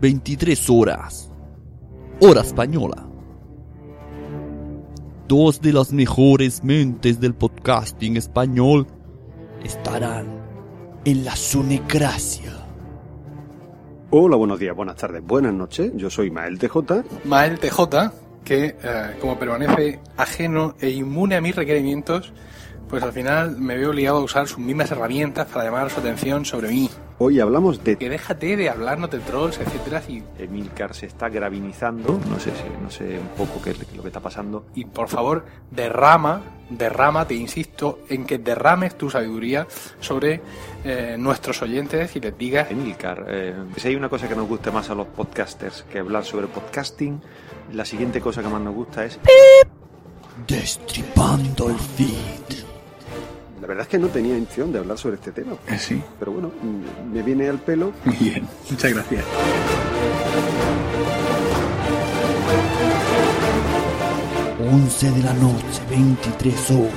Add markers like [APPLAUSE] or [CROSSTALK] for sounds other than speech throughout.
23 horas. Hora española. Dos de las mejores mentes del podcasting español estarán en la Sunecracia. Hola, buenos días, buenas tardes, buenas noches. Yo soy Mael TJ. Mael TJ, que eh, como permanece ajeno e inmune a mis requerimientos, pues al final me veo obligado a usar sus mismas herramientas para llamar su atención sobre mí. Hoy hablamos de Que déjate de hablarnos de trolls, etcétera, y, Emilcar se está gravinizando. No sé si, no sé un poco qué es lo que está pasando. y por favor, derrama, derrama, te insisto, en que derrames tu sabiduría sobre eh, nuestros oyentes y les digas Emilcar, eh, si hay una cosa que nos guste más a los podcasters que hablar sobre podcasting, la siguiente cosa que más nos gusta es. Destripando el feed. La verdad es que no tenía intención de hablar sobre este tema. sí, Pero bueno, me viene al pelo. muy bien, muchas gracias. 11 de la noche, 23 horas.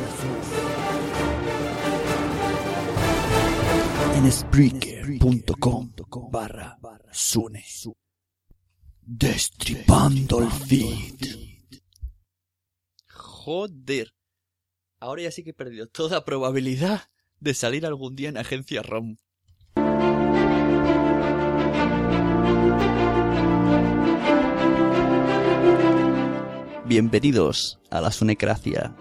En Spreaker.com barra Sune. Destripando el feed. Joder. Ahora ya sí que he perdido toda probabilidad de salir algún día en agencia ROM. Bienvenidos a la Sunecracia.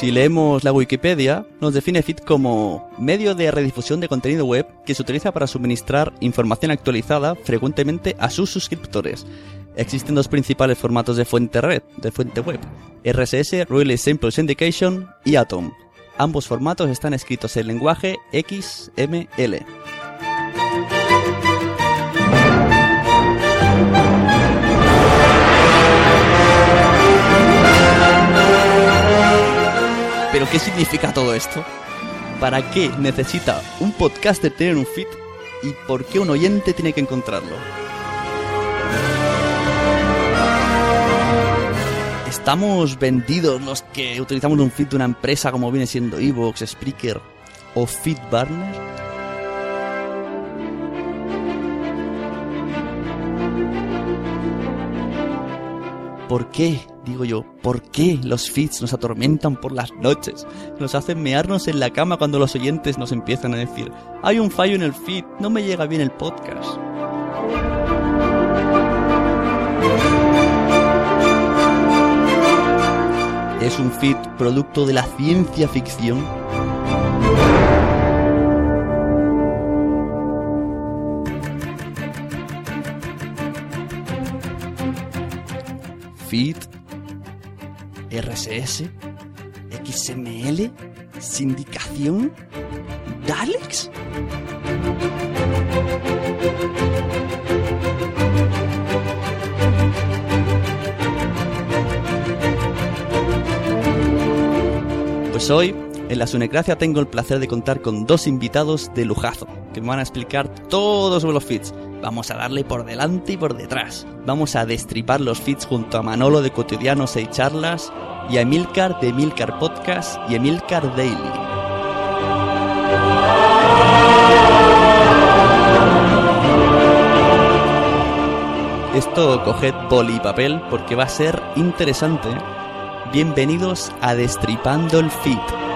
Si leemos la Wikipedia, nos define feed como medio de redifusión de contenido web que se utiliza para suministrar información actualizada frecuentemente a sus suscriptores. Existen dos principales formatos de fuente de fuente web, RSS, Really Simple Syndication y Atom. Ambos formatos están escritos en lenguaje XML. Qué significa todo esto? ¿Para qué necesita un podcaster tener un feed? ¿Y por qué un oyente tiene que encontrarlo? ¿Estamos vendidos los que utilizamos un feed de una empresa como viene siendo Evox, Spreaker o Feedburner? ¿Por qué, digo yo, por qué los feeds nos atormentan por las noches? Nos hacen mearnos en la cama cuando los oyentes nos empiezan a decir, hay un fallo en el feed, no me llega bien el podcast. ¿Es un feed producto de la ciencia ficción? Feed, RSS, XML, sindicación, Daleks. Pues hoy, en la Sunecracia, tengo el placer de contar con dos invitados de lujazo, que me van a explicar todo sobre los feeds. Vamos a darle por delante y por detrás. Vamos a destripar los feeds junto a Manolo de Cotidianos y Charlas y a Emilcar de Emilcar Podcast y Emilcar Daily. Esto coged boli y papel porque va a ser interesante. Bienvenidos a Destripando el Feed.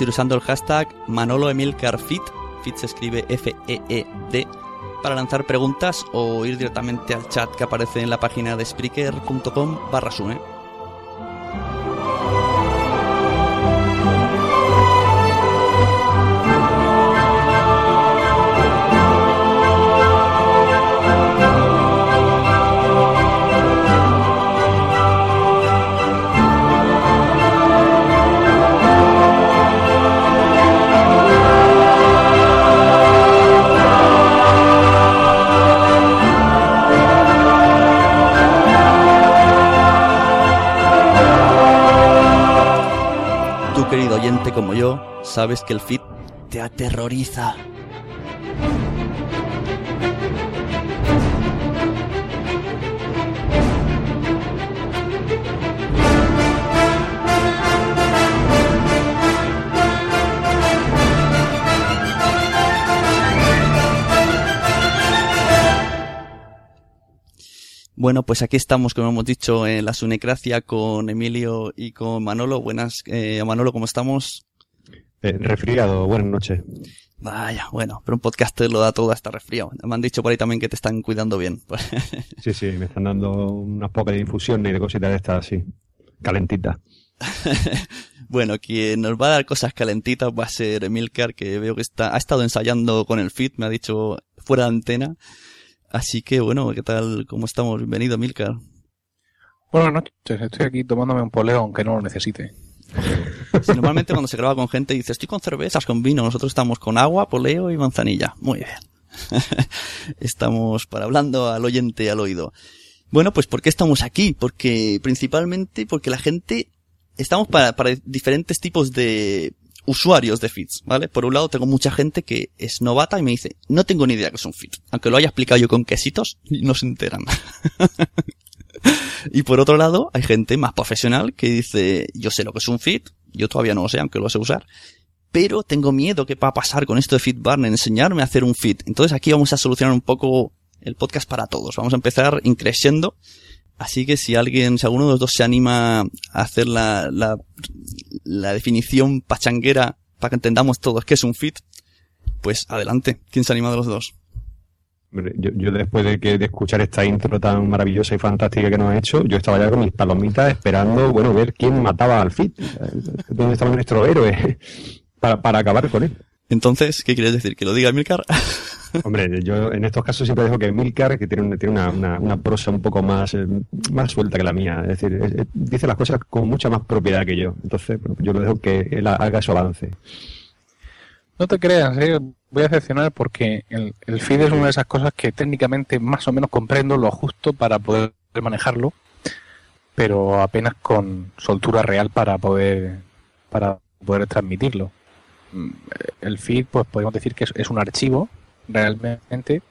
Ir usando el hashtag ManoloEmilcarFit, Fit se escribe F-E-E-D, para lanzar preguntas o ir directamente al chat que aparece en la página de spreaker.com barra sune. Como yo, sabes que el feed te aterroriza. Bueno, pues aquí estamos, como hemos dicho, en la Sunecracia con Emilio y con Manolo. Buenas, eh, Manolo, ¿cómo estamos? Eh, resfriado, buenas noches. Vaya, bueno, pero un podcaster lo da todo hasta resfriado. Me han dicho por ahí también que te están cuidando bien. [LAUGHS] Sí, sí, me están dando unas pocas de infusiones y de cositas de estas así, calentitas. [LAUGHS] bueno, quien nos va a dar cosas calentitas va a ser Emilcar, que veo que está, ha estado ensayando con el fit, me ha dicho fuera de antena. Así que bueno, ¿qué tal? ¿Cómo estamos? Bienvenido, Milcar. Buenas noches, estoy aquí tomándome un poleo aunque no lo necesite. Sí, normalmente cuando se graba con gente dice, estoy con cervezas, con vino, nosotros estamos con agua, poleo y manzanilla. Muy bien. [LAUGHS] estamos para hablando al oyente al oído. Bueno, pues ¿por qué estamos aquí? Porque principalmente porque la gente estamos para, para diferentes tipos de usuarios de feeds, ¿vale? Por un lado tengo mucha gente que es novata y me dice, no tengo ni idea que es un feed. Aunque lo haya explicado yo con quesitos, no se enteran. [LAUGHS] y por otro lado, hay gente más profesional que dice, yo sé lo que es un feed, yo todavía no lo sé, aunque lo sé usar, pero tengo miedo que va a pasar con esto de FeedBurner, enseñarme a hacer un feed. Entonces aquí vamos a solucionar un poco el podcast para todos. Vamos a empezar increciendo. Así que si alguien, si alguno de los dos se anima a hacer la, la, la definición pachanguera para que entendamos todos qué es un feed, pues adelante. ¿Quién se anima de los dos? Yo, yo después de, que, de escuchar esta intro tan maravillosa y fantástica que nos ha hecho, yo estaba ya con mis palomitas esperando, bueno, ver quién mataba al Fit, dónde estaba nuestro héroe, [LAUGHS] para, para acabar con él. Entonces, ¿qué quieres decir? ¿Que lo diga Milcar? [LAUGHS] Hombre, yo en estos casos siempre dejo que Milcar, que tiene, una, tiene una, una, una prosa un poco más, eh, más suelta que la mía, es decir, es, es, dice las cosas con mucha más propiedad que yo. Entonces, bueno, yo lo dejo que él haga su avance. No te creas, ¿eh? voy a decepcionar porque el, el, feed es una de esas cosas que técnicamente más o menos comprendo lo justo para poder manejarlo, pero apenas con soltura real para poder para poder transmitirlo. El feed, pues podemos decir que es, es un archivo realmente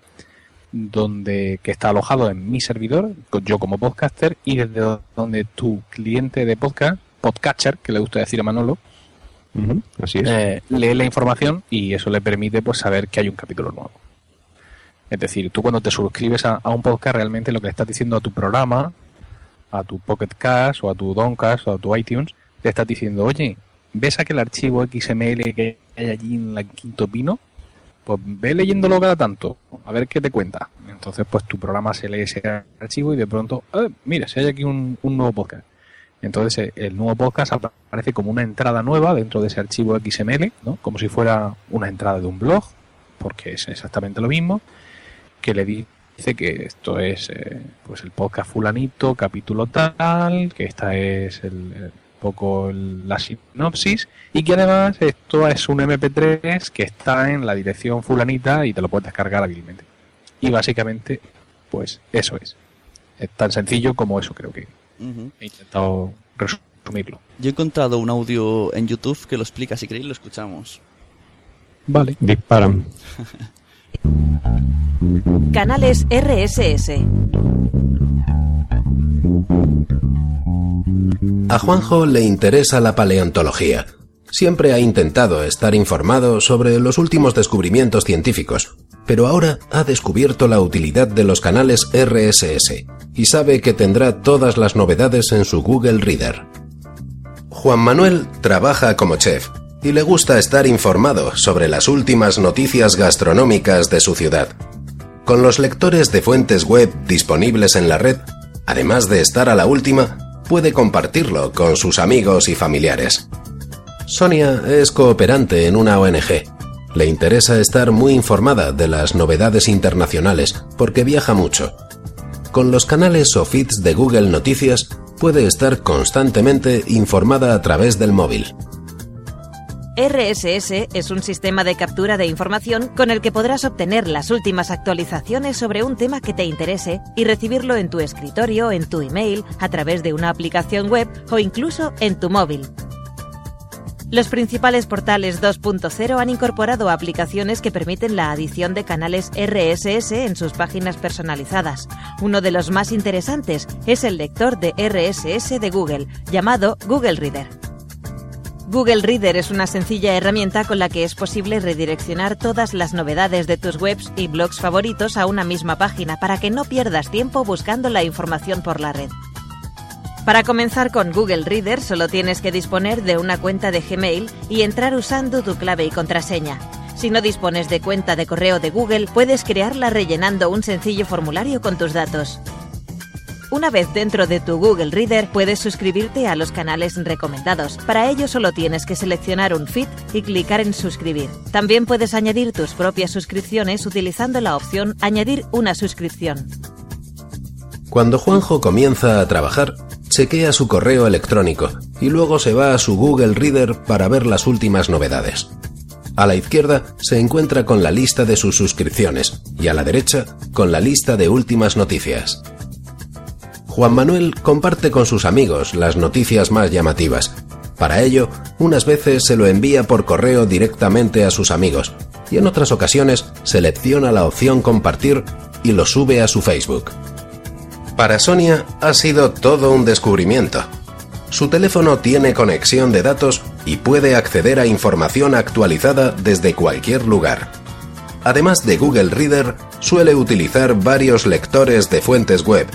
donde que está alojado en mi servidor, yo como podcaster, y desde donde tu cliente de podcast, podcatcher, que le gusta decir a Manolo, Uh -huh, así es. Eh, lee la información y eso le permite pues saber que hay un capítulo nuevo. Es decir, tú cuando te suscribes a, a, un podcast realmente lo que le estás diciendo a tu programa, a tu Pocket Cast o a tu Doncast o a tu iTunes, le estás diciendo, oye, ¿ves aquel archivo XML que hay allí en la Quinto Pino? Pues ve leyéndolo cada tanto, a ver qué te cuenta. Entonces, pues tu programa se lee ese archivo y de pronto, eh, mira, si hay aquí un, un nuevo podcast. Entonces el nuevo podcast aparece como una entrada nueva dentro de ese archivo XML, ¿no? como si fuera una entrada de un blog, porque es exactamente lo mismo, que le dice dice que esto es eh, pues el podcast fulanito, capítulo tal, que esta es el, poco la sinopsis y que además esto es un MP3 que está en la dirección fulanita y te lo puedes descargar hábilmente. Y básicamente, pues eso es. Es tan sencillo como eso creo que he intentado resumirlo. Yo he encontrado un audio en YouTube que lo explica, si queréis lo escuchamos. Vale, disparan. Canales RSS. A Juanjo le interesa la paleontología. Siempre ha intentado estar informado sobre los últimos descubrimientos científicos, pero ahora ha descubierto la utilidad de los canales RSS y sabe que tendrá todas las novedades en su Google Reader. Juan Manuel trabaja como chef y le gusta estar informado sobre las últimas noticias gastronómicas de su ciudad. Con los lectores de fuentes web disponibles en la red, además de estar a la última, puede compartirlo con sus amigos y familiares. Sonia es cooperante en una ONG. Le interesa estar muy informada de las novedades internacionales porque viaja mucho. Con los canales o feeds de Google Noticias puede estar constantemente informada a través del móvil. RSS es un sistema de captura de información con el que podrás obtener las últimas actualizaciones sobre un tema que te interese y recibirlo en tu escritorio, en tu email, a través de una aplicación web o incluso en tu móvil. Los principales portales 2.0 han incorporado aplicaciones que permiten la adición de canales RSS en sus páginas personalizadas. Uno de los más interesantes es el lector de RSS de Google, llamado Google Reader. Google Reader es una sencilla herramienta con la que es posible redireccionar todas las novedades de tus webs y blogs favoritos a una misma página para que no pierdas tiempo buscando la información por la red. Para comenzar con Google Reader solo tienes que disponer de una cuenta de Gmail y entrar usando tu clave y contraseña. Si no dispones de cuenta de correo de Google, puedes crearla rellenando un sencillo formulario con tus datos. Una vez dentro de tu Google Reader puedes suscribirte a los canales recomendados. Para ello solo tienes que seleccionar un feed y clicar en suscribir. También puedes añadir tus propias suscripciones utilizando la opción añadir una suscripción. Cuando Juanjo comienza a trabajar, chequea su correo electrónico y luego se va a su Google Reader para ver las últimas novedades. A la izquierda se encuentra con la lista de sus suscripciones y a la derecha con la lista de últimas noticias. Juan Manuel comparte con sus amigos las noticias más llamativas. Para ello, unas veces se lo envía por correo directamente a sus amigos y en otras ocasiones selecciona la opción compartir y lo sube a su Facebook. Para Sonia ha sido todo un descubrimiento. Su teléfono tiene conexión de datos y puede acceder a información actualizada desde cualquier lugar. Además de Google Reader, suele utilizar varios lectores de fuentes web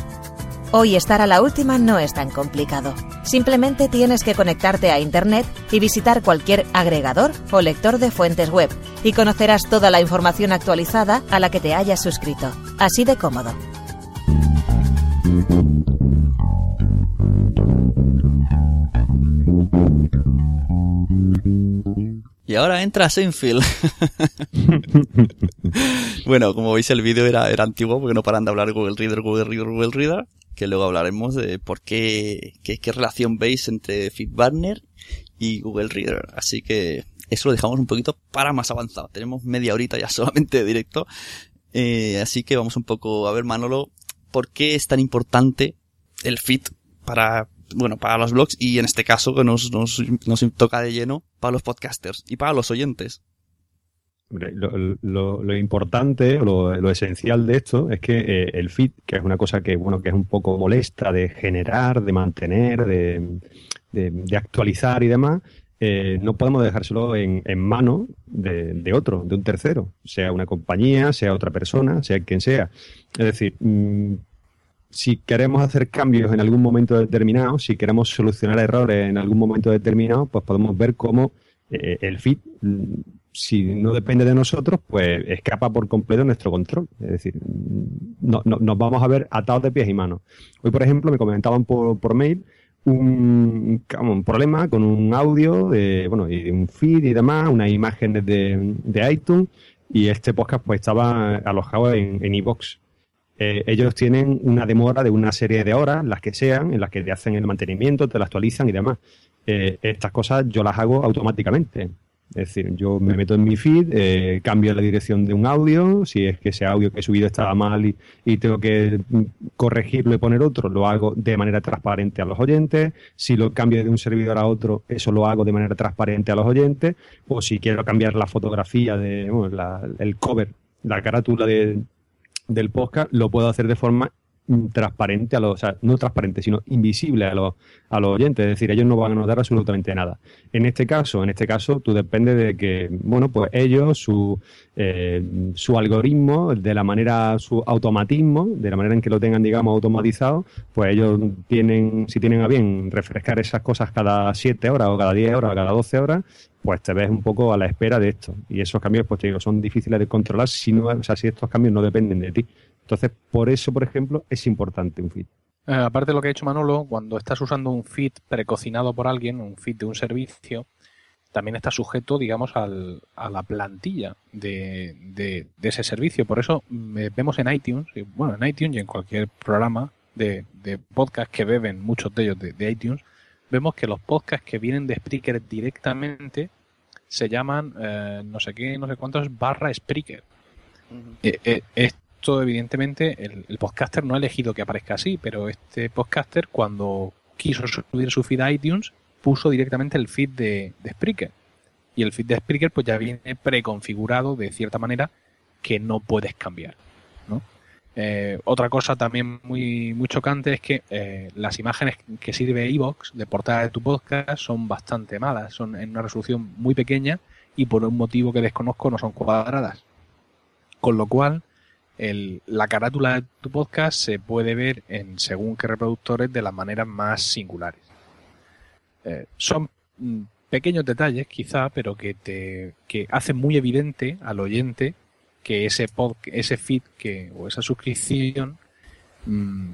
Hoy estar a la última no es tan complicado. Simplemente tienes que conectarte a Internet y visitar cualquier agregador o lector de fuentes web y conocerás toda la información actualizada a la que te hayas suscrito. Así de cómodo. Y ahora entra Seinfeld. [LAUGHS] bueno, como veis el vídeo era, era antiguo porque no paran de hablar Google Reader, Google Reader, Google Reader que luego hablaremos de por qué, qué, relación veis entre FitBarner y Google Reader. Así que eso lo dejamos un poquito para más avanzado. Tenemos media horita ya [LAUGHS] solamente de directo. Eh, así que vamos un poco a ver, Manolo, por qué es tan importante el fit para, bueno, para los blogs y en este caso que nos, nos, nos toca de lleno para los podcasters y para los oyentes. Lo, importante, lo, lo, esencial de esto es que eh, el feed, que es una cosa que, bueno, que es un poco molesta de generar, de mantener, de, actualizar y demás, eh, no podemos dejárselo en, en manos de, de, otro, de un tercero, sea una compañía, sea otra persona, sea quien sea. Es decir, mm, si queremos hacer cambios en algún momento determinado, si queremos solucionar errores en algún momento determinado, pues podemos ver cómo eh, el feed si no depende de nosotros, pues escapa por completo nuestro control. Es decir, no, nos vamos a ver atados de pies y manos. Hoy, por ejemplo, me comentaban por, por mail un, problema con un audio de, bueno, y un feed y demás, unas imágenes de, de iTunes, y este podcast pues estaba alojado en, en eh, ellos tienen una demora de una serie de horas, las que sean, en las que te hacen el mantenimiento, te la actualizan y demás. Eh, estas cosas yo las hago automáticamente. Es decir, yo me meto en mi feed, eh, cambio la dirección de un audio, si es que ese audio que he subido estaba mal y, tengo que corregirlo y poner otro, lo hago de manera transparente a los oyentes. Si lo cambio de un servidor a otro, eso lo hago de manera transparente a los oyentes. O si quiero cambiar la fotografía de bueno, la, el cover, la carátula de, del podcast, lo puedo hacer de forma transparente a los, o sea, no transparente, sino invisible a los, a los oyentes, es decir, ellos no van a notar absolutamente nada. En este caso, en este caso, tú depende de que, bueno, pues ellos, su, eh, su algoritmo, de la manera, su automatismo, de la manera en que lo tengan, digamos, automatizado, pues ellos tienen, si tienen a bien refrescar esas cosas cada 7 horas o cada 10 horas o cada 12 horas, pues te ves un poco a la espera de esto. Y esos cambios, pues te digo, son difíciles de controlar si no, o sea, si estos cambios no dependen de ti. Entonces, por eso, por ejemplo, es importante un feed. Eh, aparte de lo que ha dicho Manolo, cuando estás usando un feed precocinado por alguien, un feed de un servicio, también está sujeto, digamos, al, a la plantilla de, de, de, ese servicio. Por eso eh, vemos en iTunes, bueno, en iTunes y en cualquier programa de, de podcast que beben, muchos de ellos de, de, iTunes, vemos que los podcasts que vienen de Spreaker directamente se llaman eh, no sé qué, no sé cuántos barra Spreaker. Uh -huh. eh, esto evidentemente el, podcaster no ha elegido que aparezca así, pero este podcaster cuando quiso subir su feed a iTunes puso directamente el feed de, Spreaker. Y el feed de Spreaker pues ya viene preconfigurado de cierta manera que no puedes cambiar. Eh, otra cosa también muy, muy chocante es que eh, las imágenes que sirve Evox de portada de tu podcast son bastante malas, son en una resolución muy pequeña y por un motivo que desconozco no son cuadradas. Con lo cual, el, la carátula de tu podcast se puede ver en según qué reproductores de las maneras más singulares. Eh, son mm, pequeños detalles quizá, pero que te que hacen muy evidente al oyente que ese pod, ese feed que o esa suscripción mmm,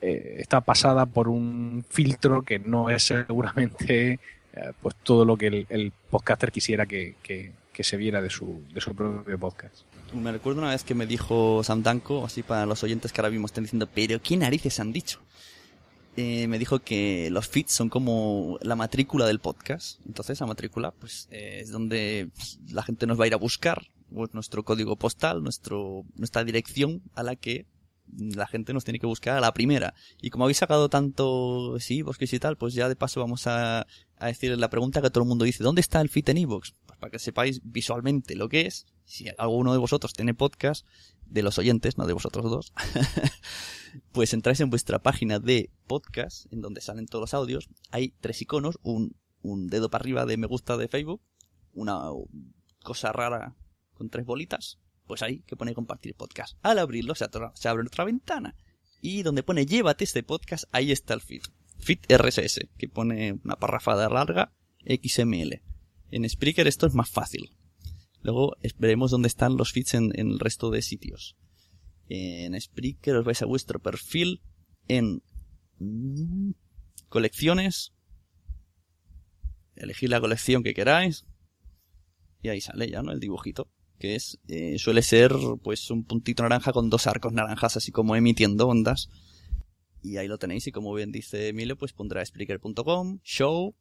eh, está pasada por un filtro que no es seguramente eh, pues todo lo que el, el podcaster quisiera que, que, que, se viera de su, de su propio podcast. Me recuerdo una vez que me dijo Sam Danko, así para los oyentes que ahora mismo están diciendo, pero ¿qué narices han dicho? Eh, me dijo que los feeds son como la matrícula del podcast. Entonces, la matrícula, pues, eh, es donde la gente nos va a ir a buscar pues, nuestro código postal, nuestro, nuestra dirección a la que la gente nos tiene que buscar a la primera. Y como habéis sacado tanto, sí, bosques y tal, pues ya de paso vamos a, a decir la pregunta que todo el mundo dice, ¿dónde está el feed en iVoox? Pues para que sepáis visualmente lo que es. Si alguno de vosotros tiene podcast, de los oyentes, no de vosotros dos, [LAUGHS] pues entráis en vuestra página de podcast, en donde salen todos los audios. Hay tres iconos, un, un dedo para arriba de me gusta de Facebook, una cosa rara con tres bolitas, pues ahí que pone compartir podcast. Al abrirlo se, abre otra ventana. Y donde pone llévate este podcast, ahí está el feed. Feed RSS, que pone una parrafada larga, XML. En Spreaker esto es más fácil. Luego veremos dónde están los feeds en, en, el resto de sitios. En Spreaker os vais a vuestro perfil en mmm, colecciones. Elegid la colección que queráis. Y ahí sale ya, ¿no? El dibujito. Que es, eh, suele ser, pues, un puntito naranja con dos arcos naranjas, así como emitiendo ondas. Y ahí lo tenéis, y como bien dice Emilio, pues pondrá Spreaker.com, show,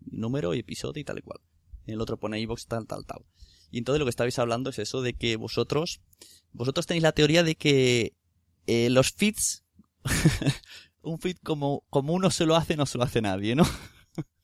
número y episodio y tal y cual. El otro pone iVoox, tal, tal, tal. Y entonces lo que estabais hablando es eso de que vosotros, vosotros tenéis la teoría de que eh, los feeds, [LAUGHS] un feed como, como uno se lo hace, no se lo hace nadie, ¿no?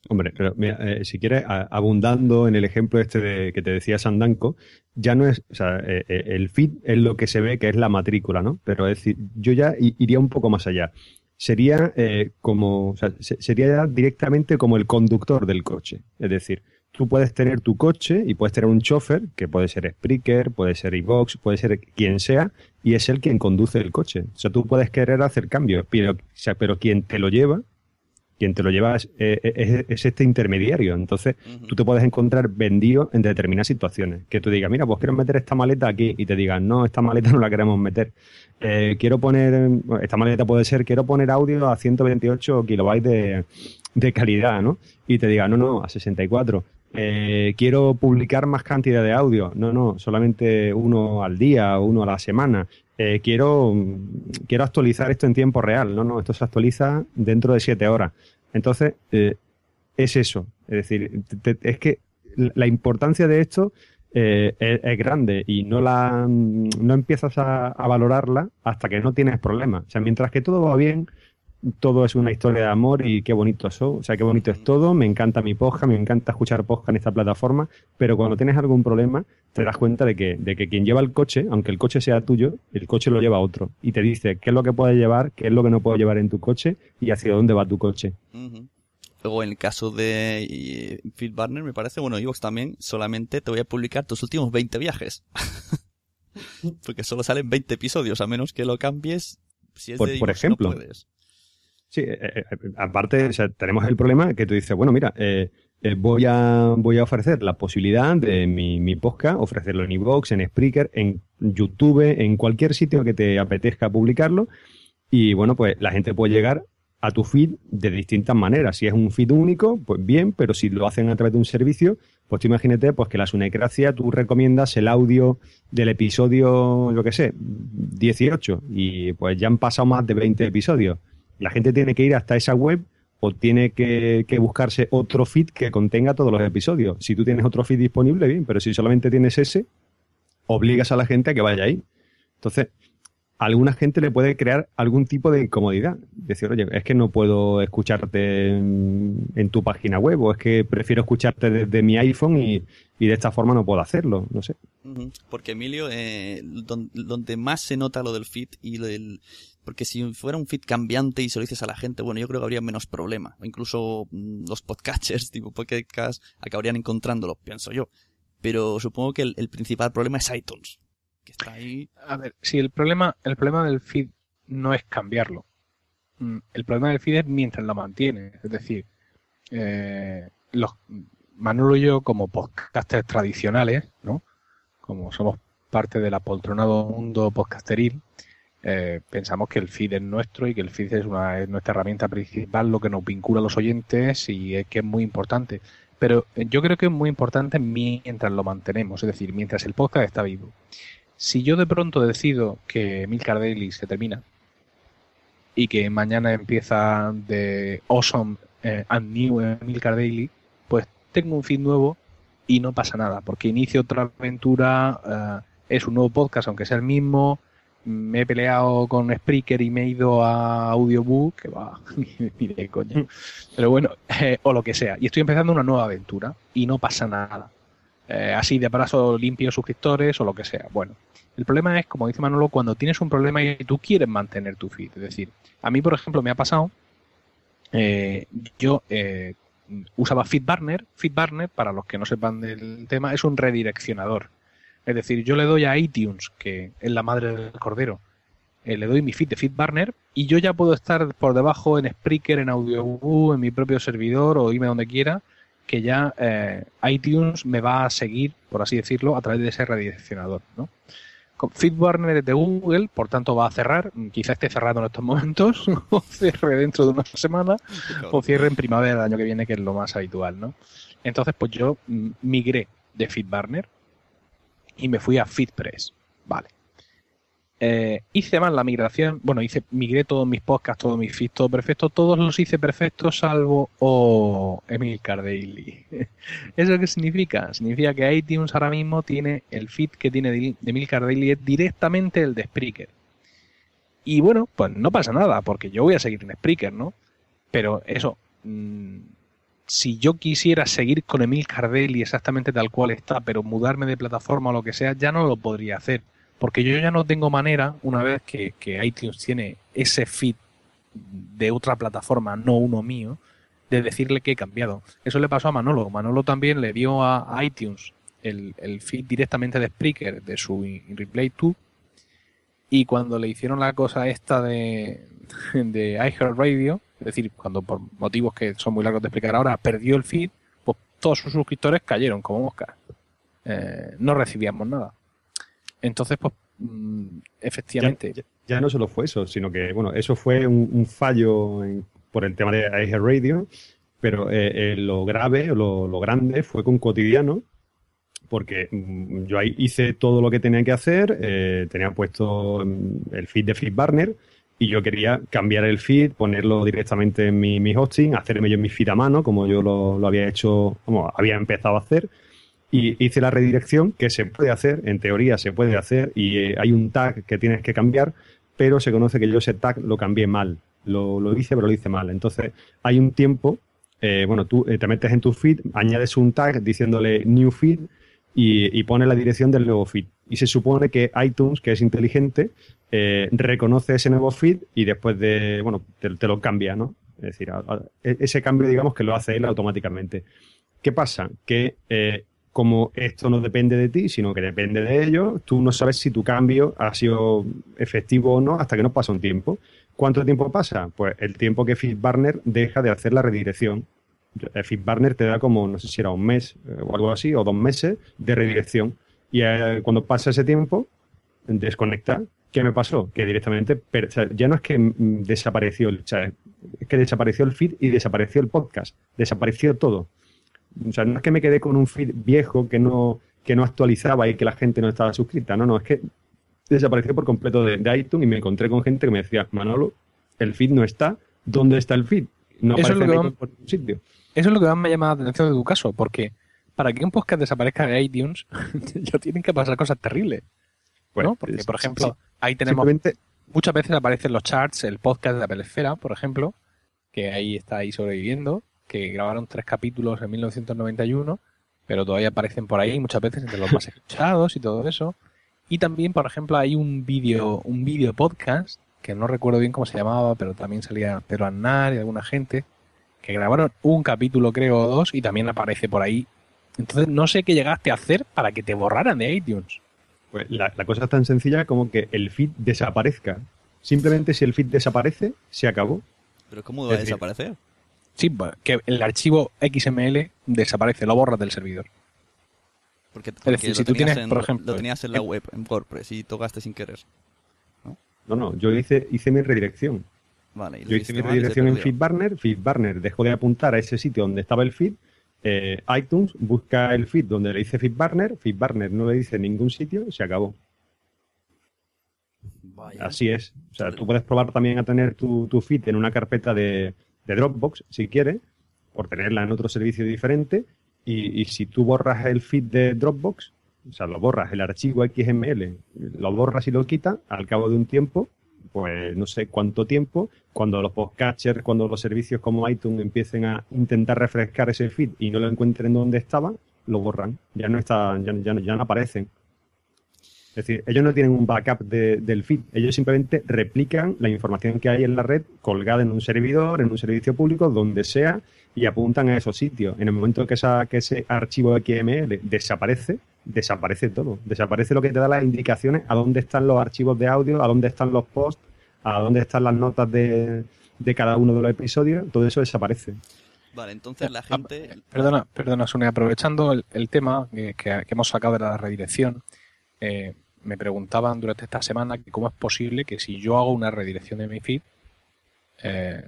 Hombre, pero eh, si quieres, abundando en el ejemplo este de, que te decía Sandanco, ya no es, o sea, eh, el feed es lo que se ve que es la matrícula, ¿no? Pero es decir, yo ya iría un poco más allá. Sería como, o sea, sería ya directamente como el conductor del coche. Es decir, tú puedes tener tu coche y puedes tener un chofer, que puede ser Spreaker, puede ser iVox, puede ser quien sea, y es él quien conduce el coche. O sea, tú puedes querer hacer cambios, pero, o sea, pero quien te lo lleva, quien te lo lleva es, es, es este intermediario. Entonces, uh -huh. tú te puedes encontrar vendido en determinadas situaciones. Que tú digas, mira, pues quiero meter esta maleta aquí, y te digan, no, esta maleta [LAUGHS] no la queremos meter. Eh, quiero poner, esta maleta puede ser, quiero poner audio a 128 kilobytes de, de calidad, ¿no? Y te diga, no, no, a 64 eh, quiero publicar más cantidad de audio. No, no, solamente uno al día o uno a la semana. eh, quiero, quiero actualizar esto en tiempo real. No, no, esto se actualiza dentro de siete horas. Entonces, eh, es eso. Es decir, es que la importancia de esto eh, es, grande y no la no empiezas a, valorarla hasta que no tienes problemas. O sea, mientras que todo va bien, todo es una historia de amor y qué bonito eso. O sea, qué bonito es todo. Me encanta mi podcast, me encanta escuchar podcast en esta plataforma, pero cuando tienes algún problema, te das cuenta de que, de que quien lleva el coche, aunque el coche sea tuyo, el coche lo lleva otro. Y te dice qué es lo que puedes llevar, qué es lo que no puedes llevar en tu coche y hacia dónde va tu coche. Luego, en el caso de Phil Barner, me parece, bueno, Evox también, solamente te voy a publicar tus últimos 20 viajes. [LAUGHS] Porque solo salen 20 episodios, a menos que lo cambies. Si es por, de por ejemplo. Sí, eh, eh, eh, aparte, o sea, tenemos el problema que tú dices, bueno, mira, voy, a, voy a ofrecer la posibilidad de mi, mi podcast, ofrecerlo en Evox, en Spreaker, en YouTube, en cualquier sitio que te apetezca publicarlo. Y bueno, pues la gente puede llegar a tu feed de distintas maneras. Si es un feed único, pues bien, pero si lo hacen a través de un servicio, pues tú imagínate pues que la Sunecracia tú recomiendas el audio del episodio, yo qué sé, 18 y pues ya han pasado más de 20 episodios. La gente tiene que ir hasta esa web o tiene que, buscarse otro feed que contenga todos los episodios. Si tú tienes otro feed disponible, bien, pero si solamente tienes ese, obligas a la gente a que vaya ahí. Entonces, alguna gente le puede crear algún tipo de incomodidad. Decir, oye, es que no puedo escucharte en, tu página web o es que prefiero escucharte desde mi iPhone y, de esta forma no puedo hacerlo, no sé. Porque Emilio, eh, donde, más se nota lo del feed y del... Porque si fuera un feed cambiante y se lo dices a la gente, bueno, yo creo que habría menos problema. O incluso mm, los podcatchers, [LAUGHS] tipo podcast, acabarían encontrándolo, pienso yo. Pero supongo que el principal problema es iTunes a ver, si el problema, el problema del feed no es cambiarlo. Mm, el problema del feed es mientras lo mantiene. Es decir, eh, los Manolo y yo, como podcasters tradicionales, ¿no? Como somos parte del apoltronado mundo podcasteril, eh, pensamos que el feed es nuestro y que el feed es, una, es nuestra herramienta principal, lo que nos vincula a los oyentes y es que es muy importante. Pero yo creo que es muy importante mientras lo mantenemos, es decir, mientras el podcast está vivo. Si yo de pronto decido que Milcar Daily se termina y que mañana empieza de Awesome eh, and New Milcar Daily, pues tengo un feed nuevo y no pasa nada, porque inicio otra aventura, eh, es un nuevo podcast, aunque sea el mismo, me he peleado con Spreaker y me he ido a Audiobook, que va, [LAUGHS] ni de coño, pero bueno, eh, o lo que sea, y estoy empezando una nueva aventura y no pasa nada. así de paso limpio suscriptores o lo que sea. Bueno, el problema es, como dice Manolo, cuando tienes un problema y tú quieres mantener tu feed. Es decir, a mí, por ejemplo, me ha pasado, eh, yo eh, usaba FeedBurner. FeedBurner, para los que no sepan del tema, es un redireccionador. Es decir, yo le doy a iTunes, que es la madre del cordero, eh, le doy mi feed de FeedBurner y yo ya puedo estar por debajo en Spreaker, en AudioBoo, en mi propio servidor o irme donde quiera, que ya iTunes me va a seguir, por así decirlo, a través de ese redireccionador, ¿no? FeedBurner de Google, por tanto va a cerrar, quizá esté cerrado en estos momentos, [LAUGHS] o cierre dentro de una semana, o cierre en primavera del año que viene, que es lo más habitual, ¿no? Entonces, pues yo mm, migré de FeedBurner y me fui a FeedPress, vale. Eh, hice más la migración, bueno, hice, migré todos mis podcasts, todos mis feeds, todo perfecto, todos los hice perfectos salvo o Emil Daily. [LAUGHS] ¿Eso qué significa? Significa que iTunes ahora mismo tiene el feed que tiene de Emil Daily es directamente el de Spreaker. Y bueno, pues no pasa nada, porque yo voy a seguir en Spreaker, ¿no? Pero eso, mm, si yo quisiera seguir con Emil Daily exactamente tal cual está, pero mudarme de plataforma o lo que sea, ya no lo podría hacer porque yo ya no tengo manera, una vez que, iTunes tiene ese feed de otra plataforma, no uno mío, de decirle que he cambiado. Eso le pasó a Manolo. Manolo también le dio a iTunes el, feed directamente de Spreaker de su Replay 2 y cuando le hicieron la cosa esta de, de iHeartRadio, es decir, cuando por motivos que son muy largos de explicar ahora, perdió el feed, pues todos sus suscriptores cayeron como moscas. Eh, no recibíamos nada. Entonces, pues, mm, efectivamente. Ya, no solo fue eso, sino que, bueno, eso fue un, fallo por el tema de iHeartRadio, Radio, pero eh, eh, lo grave, lo, lo grande fue con Cotidiano, porque mm, yo ahí hice todo lo que tenía que hacer, tenía puesto mm, el feed de FeedBurner y yo quería cambiar el feed, ponerlo directamente en mi, hosting, hacerme yo mi feed a mano, como yo lo, lo había hecho, como había empezado a hacer y hice la redirección que se puede hacer, en teoría se puede hacer y eh, hay un tag que tienes que cambiar, pero se conoce que yo ese tag lo cambié mal, lo, lo hice pero lo hice mal. Entonces hay un tiempo, eh, bueno, tú eh, te metes en tu feed, añades un tag diciéndole new feed y, y pones la dirección del nuevo feed. Y se supone que iTunes, que es inteligente, reconoce ese nuevo feed y después de, bueno, te, lo cambia, ¿no? Es decir, e, ese cambio, digamos, que lo hace él automáticamente. ¿Qué pasa? Que eh, como esto no depende de ti, sino que depende de ellos, tú no sabes si tu cambio ha sido efectivo o no hasta que no pasa un tiempo. ¿Cuánto tiempo pasa? Pues el tiempo que FeedBurner deja de hacer la redirección. FeedBurner te da como, no sé si era un mes eh, o algo así, o dos meses de redirección. Y eh, cuando pasa ese tiempo, desconecta. ¿Qué me pasó? Que directamente, o sea, ya no es que mm, desapareció, o sea, es que desapareció el feed y desapareció el podcast. Desapareció todo. O sea, no es que me quedé con un feed viejo que no, que no actualizaba y que la gente no estaba suscrita. No, no, es que desapareció por completo de, de iTunes y me encontré con gente que me decía, Manolo, el feed no está. ¿Dónde está el feed? No Eso es aparece lo en por ningún sitio. Eso es lo que más me llama la atención de tu caso, porque para que un podcast desaparezca de iTunes, [LAUGHS] ya tienen que pasar cosas terribles. Pues, ¿no? Porque, es- por ejemplo, sí. ahí tenemos muchas veces aparecen los charts, el podcast de la Pelesfera, por ejemplo, que ahí está ahí sobreviviendo, que grabaron tres capítulos en 1991, pero todavía aparecen por ahí muchas veces entre los más escuchados y todo eso. Y también, por ejemplo, hay un vídeo, un vídeo podcast, que no recuerdo bien cómo se llamaba, pero también salía Pedro Aznar y alguna gente, que grabaron un capítulo, creo, o dos, y también aparece por ahí. Entonces, no sé qué llegaste a hacer para que te borraran de iTunes. pues, la, la cosa es tan sencilla como que el feed desaparezca. Simplemente si el feed desaparece, se acabó. ¿Pero cómo va a decir, desaparecer? Sí, que el archivo XML desaparece, lo borras del servidor. Porque, decir, porque si lo tú tenías tienes, en- por ejemplo, Lo tenías en la en- web, en WordPress, y tocaste sin querer. No, no, yo hice, hice mi redirección. Vale, y Yo hice mi redirección en. FeedBurner. FeedBurner dejó de apuntar a ese sitio donde estaba el feed. Eh, iTunes busca el feed donde le dice FeedBurner. FeedBurner no le dice en ningún sitio y se acabó. Vaya. Así es. O sea, tú puedes probar también a tener tu, tu feed en una carpeta de, de Dropbox, si quieres, por tenerla en otro servicio diferente. Y, y si tú borras el feed de Dropbox, o sea, lo borras, el archivo XML, lo borras y lo quitas, al cabo de un tiempo, pues no sé cuánto tiempo, cuando los podcatchers, cuando los servicios como iTunes empiecen a intentar refrescar ese feed y no lo encuentren donde estaba, lo borran. Ya no está, ya, ya, ya no aparecen. Es decir, ellos no tienen un backup de- del feed, ellos simplemente replican la información que hay en la red colgada en un servidor, en un servicio público, donde sea, y apuntan a esos sitios. En el momento que, esa, que ese archivo XML desaparece, desaparece todo. Desaparece lo que te da las indicaciones a dónde están los archivos de audio, a dónde están los posts, a dónde están las notas de, de cada uno de los episodios, todo eso desaparece. Vale, entonces la gente... Perdona, perdona, Sune, aprovechando el, el tema que, que- que hemos sacado de la redirección, eh, me preguntaban durante esta semana que cómo es posible que si yo hago una redirección de mi feed, eh,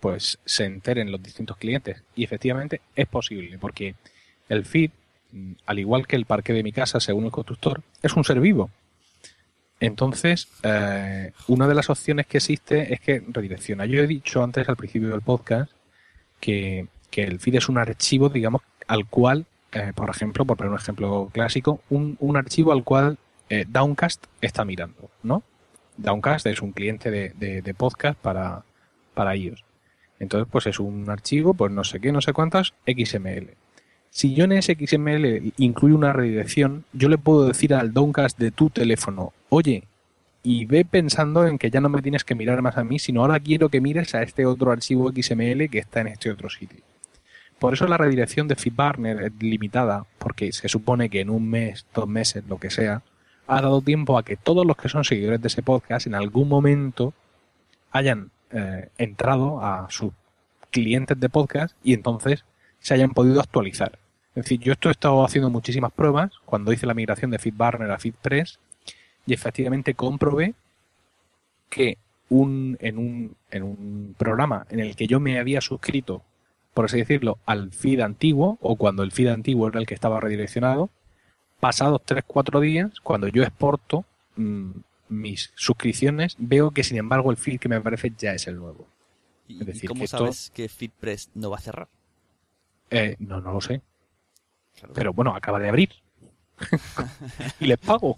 pues se enteren los distintos clientes. Y efectivamente es posible, porque el feed, al igual que el parque de mi casa, según el constructor, es un ser vivo. Entonces, eh, una de las opciones que existe es que redirecciona. Yo he dicho antes al principio del podcast que, que el feed es un archivo, digamos, al cual, eh, por ejemplo, por poner un ejemplo clásico, un, un archivo al cual eh, Downcast está mirando, ¿no? Downcast es un cliente de, de- de podcast para, para iOS. Entonces, pues es un archivo, pues no sé qué, no sé cuántas, XML. Si yo en XML incluyo una redirección, yo le puedo decir al Downcast de tu teléfono, oye, y ve pensando en que ya no me tienes que mirar más a mí, sino ahora quiero que mires a este otro archivo XML que está en este otro sitio. Por eso la redirección de FeedBurner es limitada, porque se supone que en un mes, dos meses, lo que sea, ha dado tiempo a que todos los que son seguidores de ese podcast en algún momento hayan eh, entrado a sus clientes de podcast y entonces se hayan podido actualizar. Es decir, yo esto he estado haciendo muchísimas pruebas cuando hice la migración de FeedBurner a FeedPress y efectivamente comprobé que un, en, un, en un programa en el que yo me había suscrito, por así decirlo, al feed antiguo, o cuando el feed antiguo era el que estaba redireccionado, pasados 3-4 días, cuando yo exporto mm, mis suscripciones, veo que sin embargo el feed que me aparece ya es el nuevo. ¿Y, Es decir, y cómo que esto- sabes que FeedPress no va a cerrar? Eh, no, no lo sé. Claro. Pero bueno, acaba de abrir. [LAUGHS] y les pago.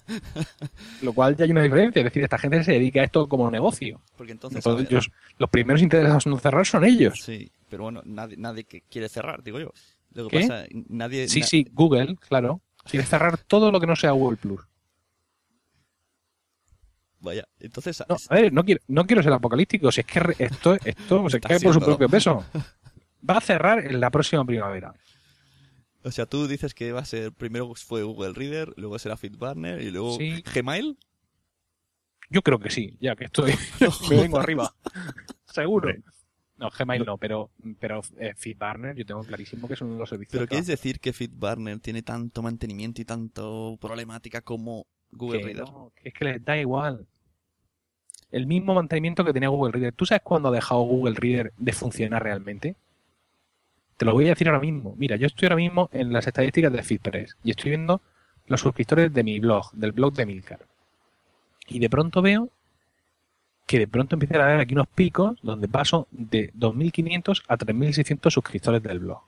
Lo cual ya hay una diferencia. Es decir, esta gente se dedica a esto como negocio. Porque entonces... Ellos- los primeros interesados en no cerrar son ellos. Sí, pero bueno, nadie, nadie que quiere cerrar, digo yo. Lo que ¿Qué? pasa, nadie... Sí, na- sí, Google, claro. Quiere cerrar todo lo que no sea Google Plus. Vaya, entonces... No, a ver, no quiero, no quiero ser apocalíptico. Si es que esto, esto [LAUGHS] se Está cae por su propio peso. [LAUGHS] Va a cerrar en la próxima primavera. O sea, tú dices que va a ser... Primero fue Google Reader, luego será FeedBurner y luego Sí. Gmail. Yo creo que sí, ya que estoy. [LAUGHS] me vengo arriba. [LAUGHS] Seguro. No, Gmail no, pero, pero eh, FeedBurner yo tengo clarísimo que es uno de los servicios. Pero ¿quieres decir que FeedBurner tiene tanto mantenimiento y tanto problemática como Google que Reader? no, que es que les da igual. El mismo mantenimiento que tenía Google Reader. ¿Tú sabes cuándo ha dejado Google Reader de funcionar realmente? Te lo voy a decir ahora mismo. Mira, yo estoy ahora mismo en las estadísticas de FeedPress y estoy viendo los suscriptores de mi blog, del blog de Milcar. Y de pronto veo que de pronto empiezan a haber aquí unos picos donde paso de 2.500 a 3.600 suscriptores del blog.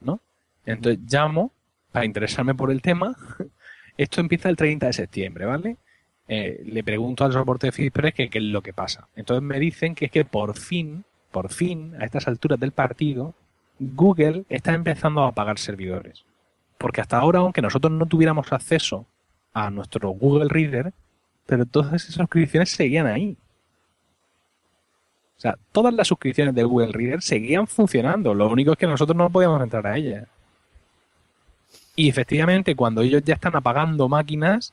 ¿No? Entonces llamo para interesarme por el tema. [LAUGHS] Esto empieza el 30 de septiembre, ¿vale? Eh, le pregunto al soporte de FeedPress que qué es lo que pasa. Entonces me dicen que es que por fin, por fin, a estas alturas del partido, Google está empezando a apagar servidores. Porque hasta ahora, aunque nosotros no tuviéramos acceso a nuestro Google Reader, pero todas esas suscripciones seguían ahí. O sea, todas las suscripciones de Google Reader seguían funcionando. Lo único es que nosotros no podíamos entrar a ellas. Y efectivamente, cuando ellos ya están apagando máquinas,